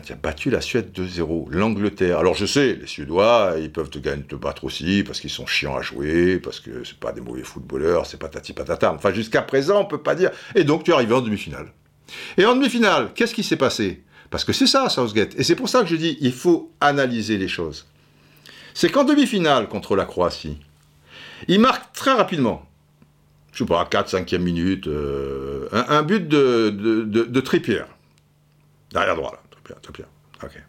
Tu as battu la Suède 2-0, l'Angleterre. Alors je sais, les Suédois, ils peuvent te, gagner, te battre aussi parce qu'ils sont chiants à jouer, parce que c'est pas des mauvais footballeurs, c'est pas tati patata. Enfin, jusqu'à présent, on peut pas dire. Et donc, tu es arrivé en demi-finale. Et en demi-finale, qu'est-ce qui s'est passé? Parce que c'est ça, Southgate. Et c'est pour ça que je dis, il faut analyser les choses. C'est qu'en demi-finale contre la Croatie, il marque très rapidement, je sais pas, 4 5e minute, euh, un, but de, de, de. Derrière droit, là. Trippier. Ok.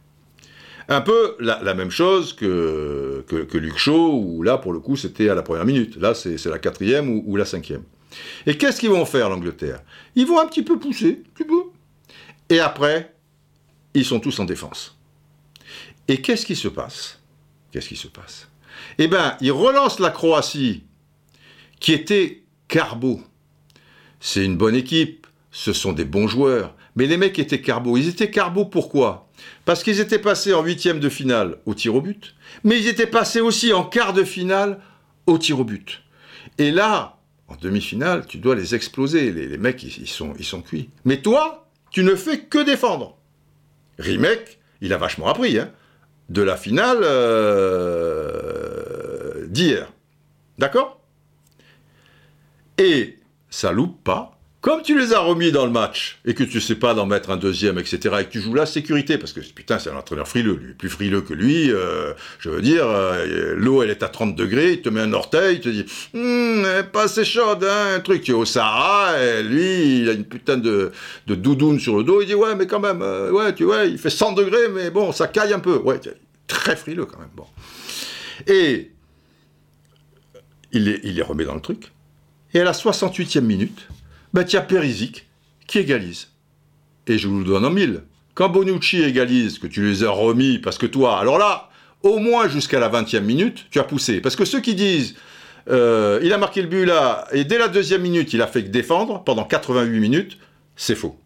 Un peu la, même chose que, que, Luc Shaw, où là, pour le coup, c'était à la première minute. Là, c'est la quatrième ou, ou la cinquième. Et qu'est-ce qu'ils vont faire, l'Angleterre? Ils vont un petit peu pousser, tu peux. Et après, ils sont tous en défense. Et qu'est-ce qui se passe? Qu'est-ce qui se passe? Eh bien, ils relancent la Croatie, qui était carbo. C'est une bonne équipe, ce sont des bons joueurs, mais les mecs étaient carbo. Ils étaient carbo pourquoi? Parce qu'ils étaient passés en huitième de finale au tir au but, mais ils étaient passés aussi en quart de finale au tir au but. Et là, en demi-finale, tu dois les exploser. Les, mecs, ils, sont, ils sont cuits. Mais toi, tu ne fais que défendre. Rimek, il a vachement appris, hein, de la finale euh, d'hier. D'accord? Et ça loupe pas. Comme tu les as remis dans le match et que tu sais pas d'en mettre un deuxième, etc., et que tu joues la sécurité, parce que putain, c'est un entraîneur frileux, plus frileux que lui, euh, je veux dire, euh, l'eau elle est à 30 degrés, il te met un orteil, il te dit, est pas assez chaude, hein, un truc, tu es au Sahara, et lui, il a une putain de, de doudoune sur le dos, il dit, ouais, mais quand même, euh, ouais, tu vois, il fait 100 degrés, mais bon, ça caille un peu, ouais, très frileux quand même, bon. Et il les, il les remet dans le truc, et à la 68e minute, bah, tu as Perisic qui égalise. Et je vous le donne en mille. Quand Bonucci égalise, que tu les as remis, parce que toi, alors là, au moins jusqu'à la 20e minute, tu as poussé. Parce que ceux qui disent euh, il a marqué le but là, et dès la deuxième minute, il a fait défendre pendant 88 minutes, c'est faux.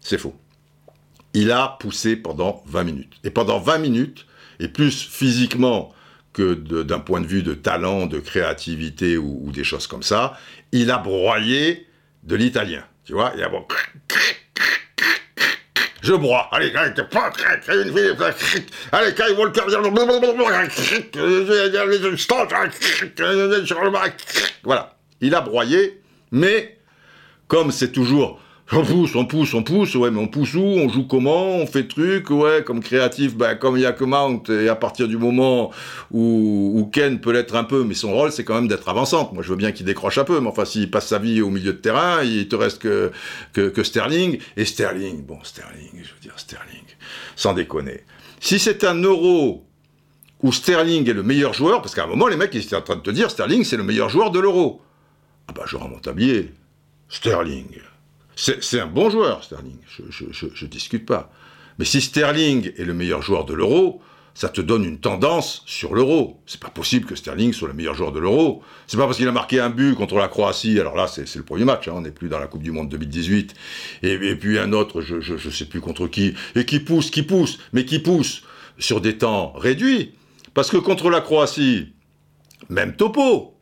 C'est faux. Il a poussé pendant 20 minutes. Et pendant 20 minutes, et plus physiquement que d'un point de vue de talent, de créativité ou, des choses comme ça, il a broyé de l'italien. Tu vois, il a je broie. Allez, allez, Kai Walker, voilà. Il a broyé, mais comme c'est toujours on pousse, on pousse, on pousse, ouais, mais on pousse où On joue comment On fait truc, ouais, comme créatif, ben, comme il y a que Mount, et à partir du moment où, où Ken peut l'être un peu, mais son rôle, c'est quand même d'être avançante. Moi, je veux bien qu'il décroche un peu, mais enfin, s'il passe sa vie au milieu de terrain, il te reste que, que, que Sterling. Et Sterling, bon, Sterling, je veux dire, Sterling, sans déconner. Si c'est un euro où Sterling est le meilleur joueur, parce qu'à un moment, les mecs, ils étaient en train de te dire, Sterling, c'est le meilleur joueur de l'euro. Ah bah, je rends mon tablier. Sterling. C'est un bon joueur, Sterling, je, ne discute pas. Mais si Sterling est le meilleur joueur de l'euro, ça te donne une tendance sur l'euro. C'est pas possible que Sterling soit le meilleur joueur de l'euro. C'est pas parce qu'il a marqué un but contre la Croatie, alors là c'est le premier match, hein, on n'est plus dans la Coupe du Monde 2018, et, puis un autre, je, je, sais plus contre qui, et qui pousse, qui pousse, mais qui pousse sur des temps réduits. Parce que contre la Croatie, même topo,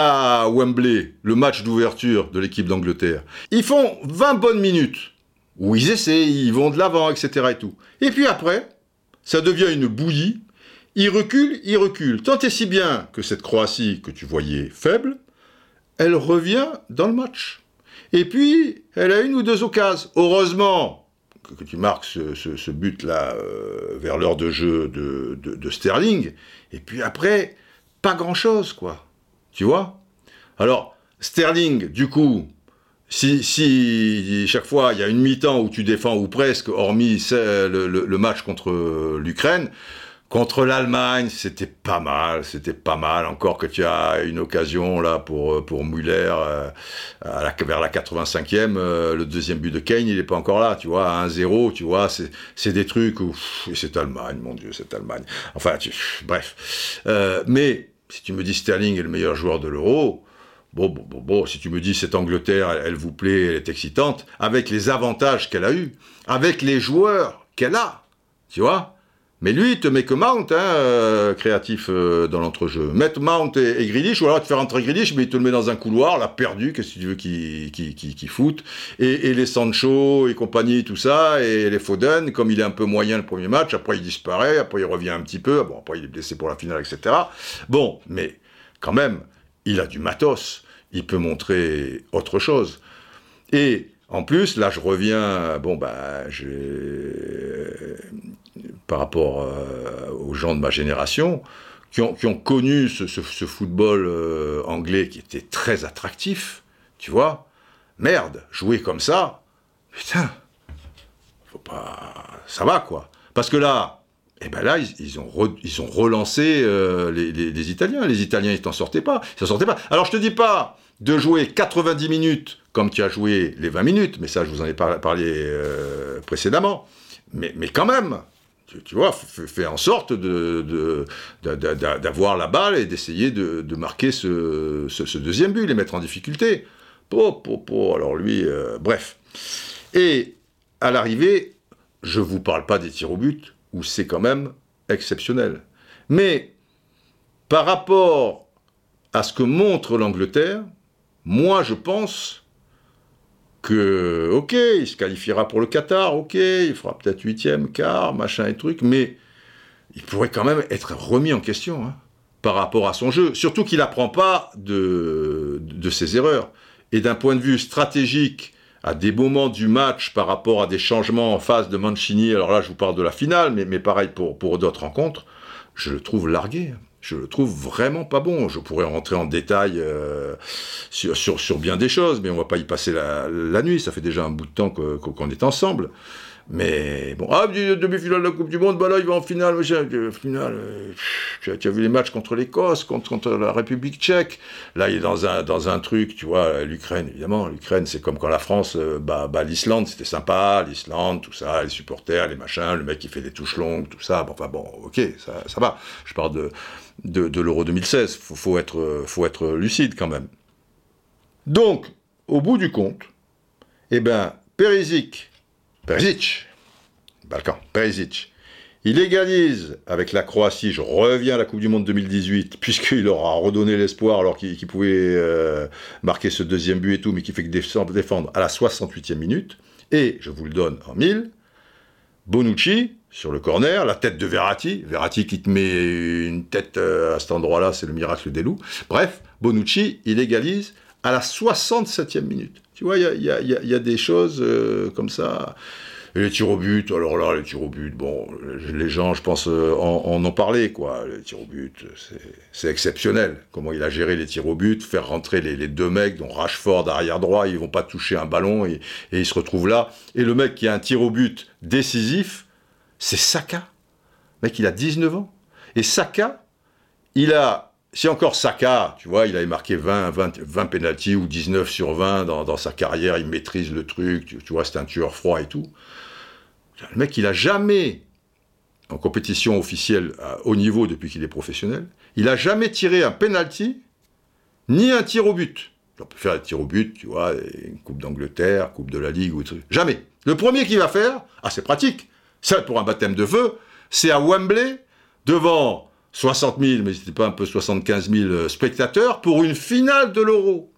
à Wembley, le match d'ouverture de l'équipe d'Angleterre. Ils font 20 bonnes minutes, où ils essaient, ils vont de l'avant, etc. Et, puis après, ça devient une bouillie, ils reculent, ils reculent. Tant et si bien que cette Croatie que tu voyais faible, elle revient dans le match. Et puis, elle a une ou deux occasions. Heureusement que, tu marques ce, but-là euh, vers l'heure de jeu de, de Sterling. Et puis après, pas grand-chose, quoi. Tu vois? Alors, Sterling, du coup, si, chaque fois il y a une mi-temps où tu défends, ou presque, hormis le, match contre l'Ukraine, contre l'Allemagne, c'était pas mal, c'était pas mal. Encore que tu as une occasion là pour, pour Müller euh, vers la 85e, euh, le deuxième but de Kane, il n'est pas encore là, tu vois, à 1-0, tu vois, c'est des trucs où c'est Allemagne, mon Dieu, c'est Allemagne. Enfin, bref. Euh, mais si tu me dis Sterling est le meilleur joueur de l'euro, bon, bon, bon, bon, si tu me dis cette Angleterre, elle, vous plaît, elle est excitante, avec les avantages qu'elle a eus, avec les joueurs qu'elle a, tu vois mais lui, il te met que Mount, hein, euh, créatif euh, dans l'entrejeu. Mettre Mount et, et ou alors te faire rentrer Grealish, mais il te le met dans un couloir, là, perdu, qu'est-ce que tu veux qu'il qui qui foute. Et, et, les Sancho et compagnie, tout ça, et les Foden, comme il est un peu moyen le premier match, après il disparaît, après il revient un petit peu, bon, après il est blessé pour la finale, etc. Bon, mais quand même, il a du matos, il peut montrer autre chose. Et en plus, là, je reviens, bon, bah, par rapport euh, aux gens de ma génération, qui ont, connu ce, football euh, anglais qui était très attractif, tu vois. Merde, jouer comme ça, putain, faut pas, ça va quoi. Parce que là, eh ben là, ils, ont, relancé euh, les, Italiens. Les Italiens, ils t'en sortaient pas. Ils sortaient pas. Alors je te dis pas de jouer 90 minutes comme tu as joué les 20 minutes, mais ça, je vous en ai parlé précédemment. Mais, mais quand même, tu, vois, fais en sorte d'avoir la balle et d'essayer de, marquer ce, deuxième but, les mettre en difficulté. Po, po, alors lui, euh, bref. Et à l'arrivée, je ne vous parle pas des tirs au but, où c'est quand même exceptionnel. Mais par rapport à ce que montre l'Angleterre, moi je pense que, ok, il se qualifiera pour le Qatar, ok, il fera peut-être huitième, quart, machin et truc, mais il pourrait quand même être remis en question hein, par rapport à son jeu. Surtout qu'il n'apprend pas de, ses erreurs. Et d'un point de vue stratégique, à des moments du match par rapport à des changements en phase de Mancini, alors là je vous parle de la finale, mais, pareil pour d'autres rencontres, je le trouve largué. Je le trouve vraiment pas bon. Je pourrais rentrer en détail euh, sur, sur, bien des choses, mais on va pas y passer la, nuit. Ça fait déjà un bout de temps qu'on est ensemble. Mais bon, ah, demi-finale de la Coupe du Monde, bah là, il va en finale. finale euh, tu, as, vu les matchs contre l'Écosse, contre, contre, la République tchèque. Là, il est dans un, dans un truc, tu vois, l'Ukraine, évidemment. L'Ukraine, c'est comme quand la France euh, bat, l'Islande, c'était sympa, l'Islande, tout ça, les supporters, les machins, le mec qui fait des touches longues, tout ça. Bon, enfin bon, ok, ça, ça va. Je parle de, de, l'Euro 2016. Faut, faut, être, faut être lucide quand même. Donc, au bout du compte, eh ben, Perisic, Perisic, Balkan, Perisic, il égalise avec la Croatie, je reviens à la Coupe du Monde 2018, puisqu'il leur a redonné l'espoir alors qu'il pouvait euh, marquer ce deuxième but et tout, mais qui fait que défendre à la 68e minute. Et, je vous le donne en mille, Bonucci, sur le corner, la tête de Verratti, Verratti qui te met une tête euh, à cet endroit-là, c'est le miracle des loups. Bref, Bonucci, il égalise à la 67e minute. Tu vois, il y a, des choses euh, comme ça. Et les tirs au but, alors là, les tirs au but, bon, les gens, je pense, euh, en, ont parlé, quoi. Les tirs au but, c'est exceptionnel. Comment il a géré les tirs au but, faire rentrer les, deux mecs, dont Rashford arrière droit, ils vont pas toucher un ballon et, et ils se retrouvent là. Et le mec qui a un tir au but décisif, c'est Saka. Le mec, il a 19 ans. Et Saka, il a si encore Saka, tu vois, il avait marqué 20, 20, 20 penalties ou 19 sur 20 dans, sa carrière, il maîtrise le truc, tu, vois, c'est un tueur froid et tout. Le mec, il a jamais, en compétition officielle à haut niveau depuis qu'il est professionnel, il a jamais tiré un penalty ni un tir au but. On peut faire un tir au but, tu vois, une Coupe d'Angleterre, Coupe de la Ligue ou truc. Jamais. Le premier qu'il va faire, ah c'est pratique, ça pour un baptême de feu, c'est à Wembley, devant 60 000, mais c'était pas un peu 75 000 euh, spectateurs pour une finale de l'Euro.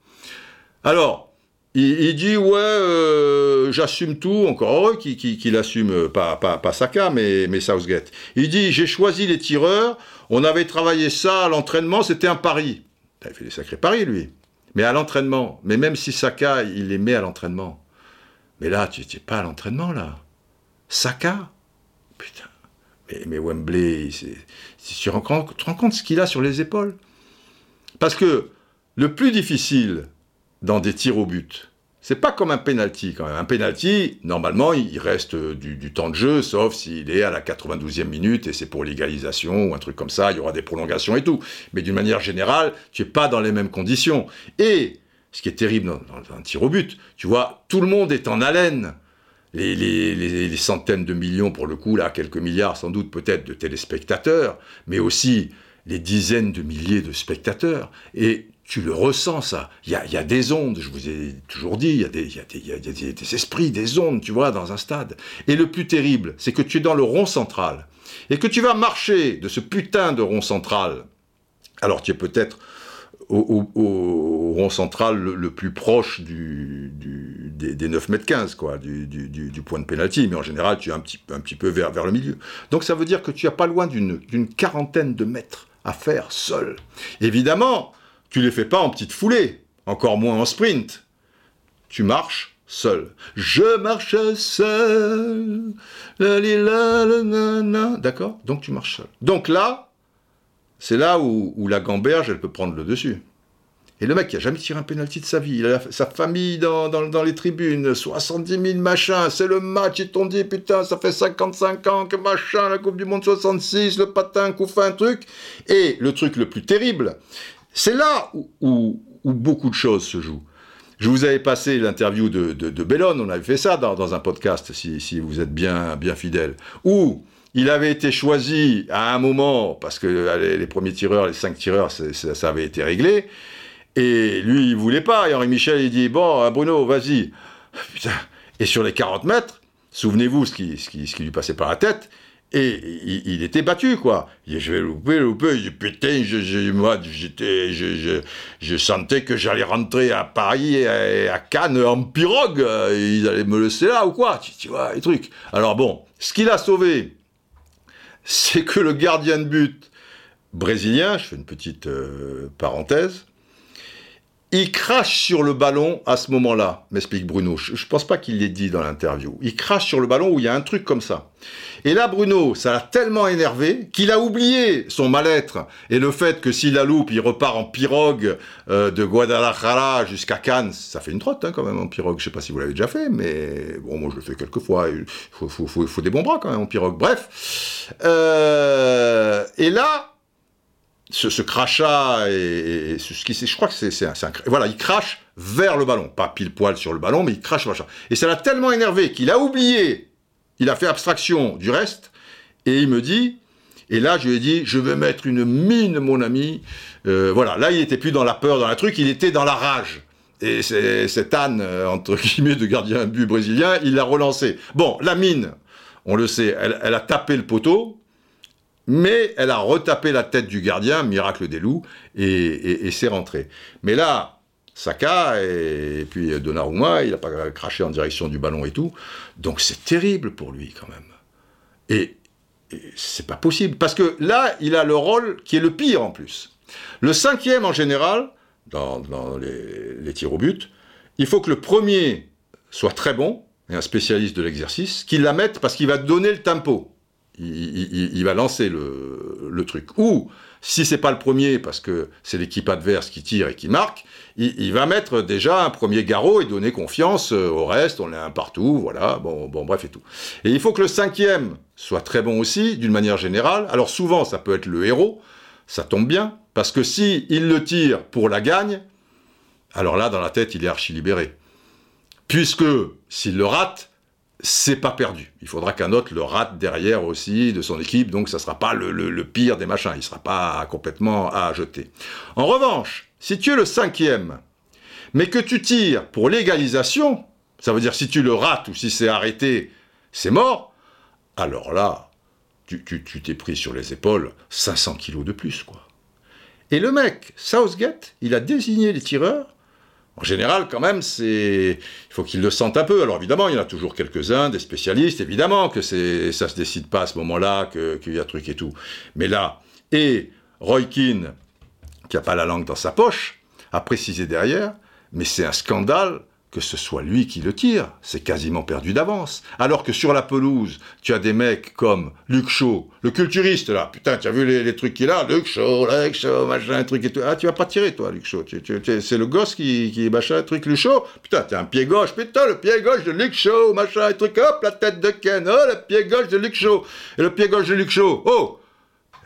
Alors, il, dit ouais, euh, j'assume tout, encore heureux qu'il assume, euh, pas, Saka, mais, mais Southgate. Il dit j'ai choisi les tireurs, on avait travaillé ça à l'entraînement, c'était un pari. Il fait des sacrés paris, lui. Mais à l'entraînement, mais même si Saka, il les met à l'entraînement. Mais là, tu n'es pas à l'entraînement, là. Saka Putain. Mais, Wembley, tu te rends compte ce qu'il a sur les épaules? Parce que le plus difficile dans des tirs au but, c'est pas comme un penalty quand même. Un penalty, normalement, il reste du, temps de jeu, sauf s'il est à la 92e minute et c'est pour l'égalisation ou un truc comme ça, il y aura des prolongations et tout. Mais d'une manière générale, tu es pas dans les mêmes conditions. Et ce qui est terrible dans un tir au but, tu vois, tout le monde est en haleine les, centaines de millions, pour le coup, là, quelques milliards sans doute peut-être de téléspectateurs, mais aussi les dizaines de milliers de spectateurs. Et tu le ressens, ça. Il y a, des ondes, je vous ai toujours dit, il y, a des, esprits, des ondes, tu vois, dans un stade. Et le plus terrible, c'est que tu es dans le rond central. Et que tu vas marcher de ce putain de rond central. Alors tu es peut-être au, rond central le, plus proche du, des, 9 mètres 15, quoi, du, point de pénalty, mais en général, tu es un petit, peu vers, vers le milieu. Donc ça veut dire que tu n'as pas loin d'une quarantaine de mètres à faire seul. Évidemment, tu les fais pas en petite foulée, encore moins en sprint. Tu marches seul. Je marche seul. D'accord? Donc tu marches seul. Donc là, c'est là où, la gamberge, elle peut prendre le dessus. Et le mec, il a jamais tiré un penalty de sa vie. Sa famille dans, les tribunes, 70 000 machins, c'est le match, ils t'ont dit, putain, ça fait 55 ans que machin, la Coupe du Monde 66, le patin, coup un truc. Et le truc le plus terrible, c'est là où, beaucoup de choses se jouent. Je vous avais passé l'interview de, de, Bellone, on avait fait ça dans, un podcast, si, si, vous êtes bien, bien fidèle, où il avait été choisi à un moment, parce que les, premiers tireurs, les cinq tireurs, ça avait été réglé, et lui, il voulait pas. Et Henri Michel, il dit, bon, euh, Bruno, vas-y. Et sur les 40 mètres, souvenez-vous ce qui, ce, qui, ce qui lui passait par la tête, et il, était battu, quoi. Je vais louper, louper. Il dit, putain, je, moi, j'étais, je, je, sentais que j'allais rentrer à Paris et à, Cannes en pirogue. Ils allaient me laisser là ou quoi? Tu vois, les trucs. Alors bon, ce qu'il a sauvé, c'est que le gardien de but brésilien, je fais une petite euh, parenthèse, il crache sur le ballon à ce moment-là, m'explique Bruno. Je, ne pense pas qu'il l'ait dit dans l'interview. Il crache sur le ballon où il y a un truc comme ça. Et là, Bruno, ça l'a tellement énervé qu'il a oublié son mal-être et le fait que s'il la loupe, il repart en pirogue euh, de Guadalajara jusqu'à Cannes. Ça fait une trotte hein, quand même en pirogue. Je sais pas si vous l'avez déjà fait, mais bon, moi je le fais quelques fois. Il faut, des bons bras quand même en pirogue. Bref. Euh, et là, ce, crachat et, ce qui je crois que c'est un, voilà, il crache vers le ballon, pas pile poil sur le ballon, mais il crache machin. Et ça l'a tellement énervé qu'il a oublié, il a fait abstraction du reste, et il me dit, et là je lui ai dit, je vais mettre une mine, mon ami. Euh, voilà, là il était plus dans la peur, dans la truc, il était dans la rage. Et cette âne, euh, entre guillemets, de gardien but brésilien, il l'a relancé. Bon, la mine, on le sait, elle a tapé le poteau, mais elle a retapé la tête du gardien, miracle des loups, et, c'est rentré. Mais là, Saka et, puis Donnarumma, il n'a pas craché en direction du ballon et tout, donc c'est terrible pour lui quand même. Et, c'est pas possible, parce que là, il a le rôle qui est le pire en plus. Le cinquième en général, dans, les, les tirs au but, il faut que le premier soit très bon, et un spécialiste de l'exercice, qu'il la mette parce qu'il va donner le tempo il, va lancer le, truc. Ou, si c'est pas le premier, parce que c'est l'équipe adverse qui tire et qui marque, il, va mettre déjà un premier garrot et donner confiance euh, au reste, on est un partout, voilà, bon, bon, bref et tout. Et il faut que le cinquième soit très bon aussi, d'une manière générale. Alors souvent, ça peut être le héros, ça tombe bien, parce que si il le tire pour la gagne, alors là, dans la tête, il est archi libéré. Puisque, s'il le rate, c'est pas perdu. Il faudra qu'un autre le rate derrière aussi de son équipe, donc ça sera pas le, pire des machins, il sera pas complètement à jeter. En revanche, si tu es le cinquième, mais que tu tires pour l'égalisation, ça veut dire si tu le rates ou si c'est arrêté, c'est mort, alors là, tu t'es pris sur les épaules 500 kilos de plus, quoi. Et le mec, Southgate, il a désigné les tireurs en général, quand même, c'est, il faut qu'ils le sentent un peu. Alors évidemment, il y en a toujours quelques-uns, des spécialistes, évidemment que c'est, ça se décide pas à ce moment-là, qu'il y a truc et tout. Mais là, et Roy Keane, qui a pas la langue dans sa poche, a précisé derrière, mais c'est un scandale que ce soit lui qui le tire, c'est quasiment perdu d'avance. Alors que sur la pelouse, tu as des mecs comme Luc Shaw, le culturiste là, putain, tu as vu les, trucs qu'il a, Luc Shaw, Luc Shaw, machin, truc et tout. Ah, tu vas pas tirer toi, Luc Shaw. c'est le gosse qui, qui machin, truc, Luc Shaw. Putain, t'es un pied gauche, putain, le pied gauche de Luc Shaw, machin, truc, hop, la tête de Ken, oh, le pied gauche de Luc Shaw. Et le pied gauche de Luc Shaw, oh,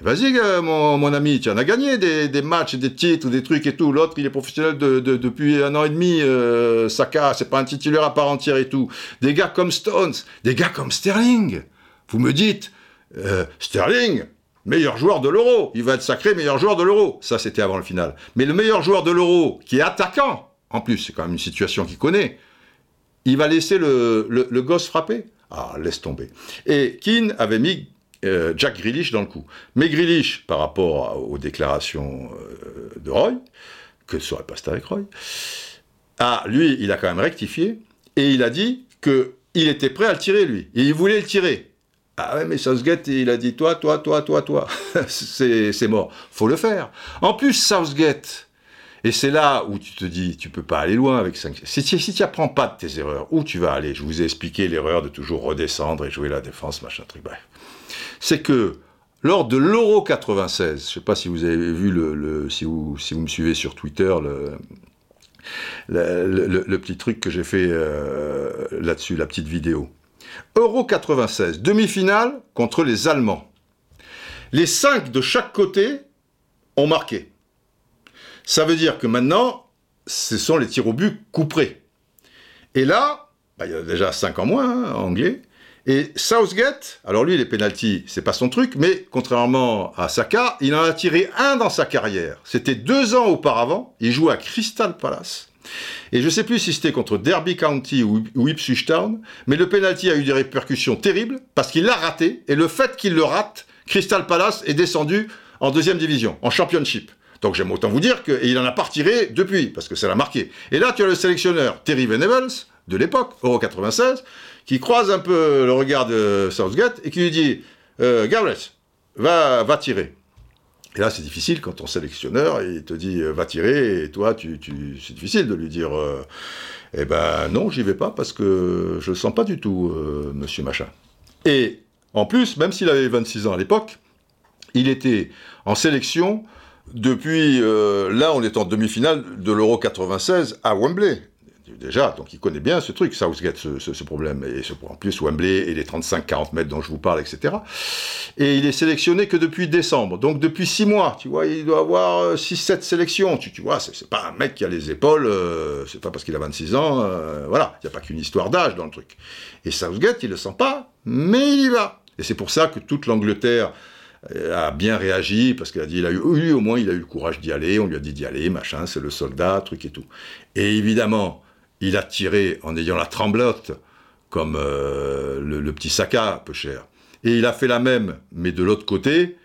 Vas-y, euh, mon, ami, tu en as gagné des, matchs, des titres, des trucs et tout. L'autre, il est professionnel depuis un an et demi. Euh, Saka, c'est pas un titulaire à part entière et tout. Des gars comme Stones, des gars comme Sterling. Vous me dites, euh, Sterling, meilleur joueur de l'Euro. Il va être sacré meilleur joueur de l'Euro. Ça, c'était avant le final. Mais le meilleur joueur de l'Euro, qui est attaquant, en plus, c'est quand même une situation qu'il connaît, il va laisser le, le gosse frapper. Ah, laisse tomber. Et Keane avait mis euh, Jack Grealish dans le coup. Mais Grealish, par rapport aux déclarations euh, de Roy, que serait passé avec Roy, ah, lui, il a quand même rectifié, et il a dit qu'il était prêt à le tirer, lui. Et il voulait le tirer. Ah ouais, mais Southgate, il a dit toi, toi, toi, toi, toi. c'est mort. Faut le faire. En plus, Southgate, et c'est là où tu te dis, tu peux pas aller loin avec 5 Si tu si n'apprends pas de tes erreurs, où tu vas aller? Je vous ai expliqué l'erreur de toujours redescendre et jouer la défense, machin truc. Bref c'est que lors de l'Euro 96, je ne sais pas si vous avez vu le, si, vous, me suivez sur Twitter, le, le, petit truc que j'ai fait euh, là-dessus, la petite vidéo. Euro 96, demi-finale contre les Allemands. Les cinq de chaque côté ont marqué. Ça veut dire que maintenant, ce sont les tirs au but couperés. Et là, bah, il y a déjà cinq en moins, hein, anglais. Et Southgate, alors lui, les pénalties, c'est pas son truc, mais contrairement à Saka, il en a tiré un dans sa carrière. C'était deux ans auparavant, il jouait à Crystal Palace. Et je sais plus si c'était contre Derby County ou Ipswich Town, mais le penalty a eu des répercussions terribles parce qu'il l'a raté, et le fait qu'il le rate, Crystal Palace est descendu en deuxième division, en championship. Donc j'aime autant vous dire qu'il en a pas retiré depuis, parce que ça l'a marqué. Et là, tu as le sélectionneur Terry Venables, de l'époque, Euro 96, qui croise un peu le regard de Southgate et qui lui dit euh, va, va tirer. Et là, c'est difficile quand ton sélectionneur il te dit va tirer et toi, tu, c'est difficile de lui dire eh ben non, j'y vais pas parce que je le sens pas du tout, monsieur machin. Et en plus, même s'il avait 26 ans à l'époque, il était en sélection depuis, euh, là, on est en demi-finale de l'Euro 96 à Wembley. Déjà, donc il connaît bien ce truc, Southgate, ce, ce, problème. Et en plus, Wembley et les 35-40 mètres dont je vous parle, etc. Et il est sélectionné que depuis décembre. Donc depuis 6 mois, tu vois, il doit avoir 6-7 euh, sélections. Tu, vois, c'est pas un mec qui a les épaules, euh, c'est pas parce qu'il a 26 ans, voilà. Il n'y a pas qu'une histoire d'âge dans le truc. Et Southgate, il le sent pas, mais il y va. Et c'est pour ça que toute l'Angleterre a bien réagi parce qu'il a dit, il a eu, lui au moins il a eu le courage d'y aller, on lui a dit d'y aller, machin, c'est le soldat, truc et tout. Et évidemment, il a tiré en ayant la tremblote, comme euh, le, petit Saka, peu cher. Et il a fait la même, mais de l'autre côté,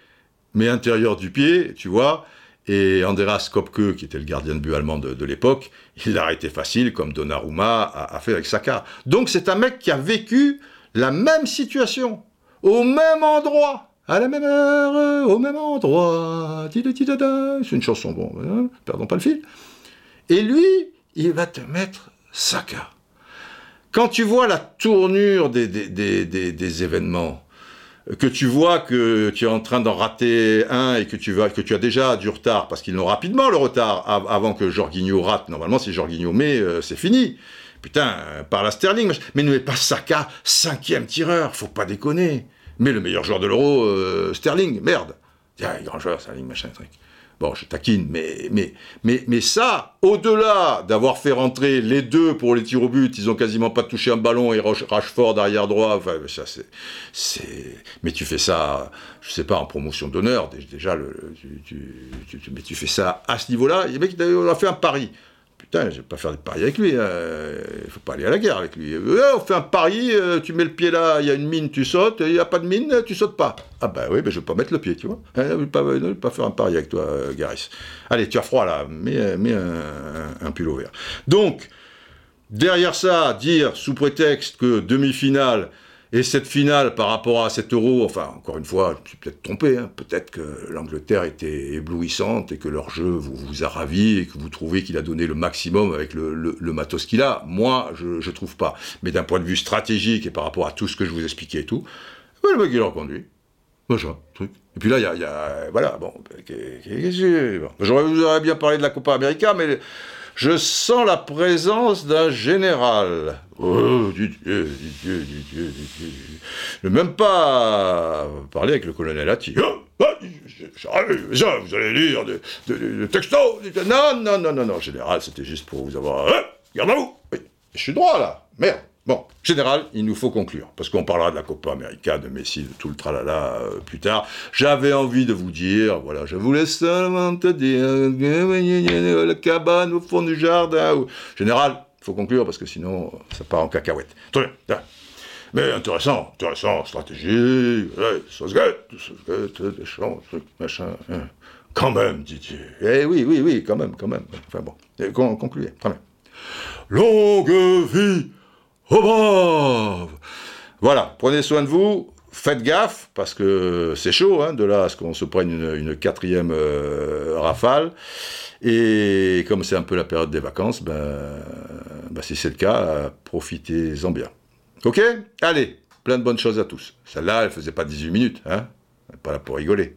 mais intérieur du pied, tu vois. Et Andreas Kopke, qui était le gardien de but allemand de, l'époque, il l'a arrêté facile, comme Donnarumma a, fait avec Saka. Donc c'est un mec qui a vécu la même situation, au même endroit à la même heure, au même endroit. C'est une chanson, bon, hein, perdons pas le fil. Et lui, il va te mettre Saka. Quand tu vois la tournure des, des, événements, que tu vois que tu es en train d'en rater un et que tu, vas, que tu as déjà du retard, parce qu'ils ont rapidement le retard avant que Jorginho rate. Normalement, si Jorginho met, euh, c'est fini. Putain, par la Sterling. Mais ne mets pas Saka, cinquième tireur, faut pas déconner. Mais le meilleur joueur de l'euro, euh, Sterling, merde. Tiens, grand joueur, Sterling, machin, truc. Bon, je taquine, mais, mais, mais, ça, au-delà d'avoir fait rentrer les deux pour les tirs au but, ils ont quasiment pas touché un ballon et Rashford arrière droit, ça c'est, mais tu fais ça, je sais pas, en promotion d'honneur, déjà, mais tu fais ça à ce niveau-là, le mec, on a fait un pari. Putain, je vais pas faire de pari avec lui. Hein. Il faut pas aller à la guerre avec lui. on fait un pari, euh, tu mets le pied là, il y a une mine, tu sautes. Il n'y a pas de mine, tu sautes pas. Ah bah oui, ben je vais pas mettre le pied, tu vois. Hein, je ne vais pas, faire un pari avec toi, euh, Garis. Allez, tu as froid là, mets, euh, un, un, pull vert. Donc, derrière ça, dire sous prétexte que demi-finale, et cette finale par rapport à cet euro, enfin, encore une fois, je suis peut-être trompé, hein, peut-être que l'Angleterre était éblouissante et que leur jeu vous, vous a ravi et que vous trouvez qu'il a donné le maximum avec le, le, matos qu'il a. Moi, je ne trouve pas. Mais d'un point de vue stratégique et par rapport à tout ce que je vous expliquais et tout, ben, le mec, il a conduit. Machin, truc. Et puis là, il y a, Voilà, bon. J'aurais bien parlé de la Copa América, mais je sens la présence d'un général. Oh, Dieu, Dieu, Dieu, Ne même pas parler avec le colonel Atti. Oh, oh, vous allez lire des textos. Non, non, non, non, non, général, c'était juste pour vous avoir. Garde à vous. Oui, je suis droit là. Merde. Bon, général, il nous faut conclure, parce qu'on parlera de la Copa América, de Messi, de tout le tralala euh, plus tard. J'avais envie de vous dire, voilà, je voulais seulement te dire, la cabane au fond du jardin. Général, il faut conclure, parce que sinon, ça part en cacahuète. Très bien. Mais intéressant, intéressant, stratégie, machin. Hein. Quand même, Didier. Eh oui, oui, oui, quand même, quand même. Enfin bon, concluez, très bien. Longue vie Voilà, prenez soin de vous, faites gaffe, parce que c'est chaud, hein, de là à ce qu'on se prenne une, quatrième euh, rafale. Et comme c'est un peu la période des vacances, ben, ben si c'est le cas, profitez-en bien. Ok? Allez, plein de bonnes choses à tous. Celle-là, elle faisait pas 18 minutes, hein Pas là pour rigoler.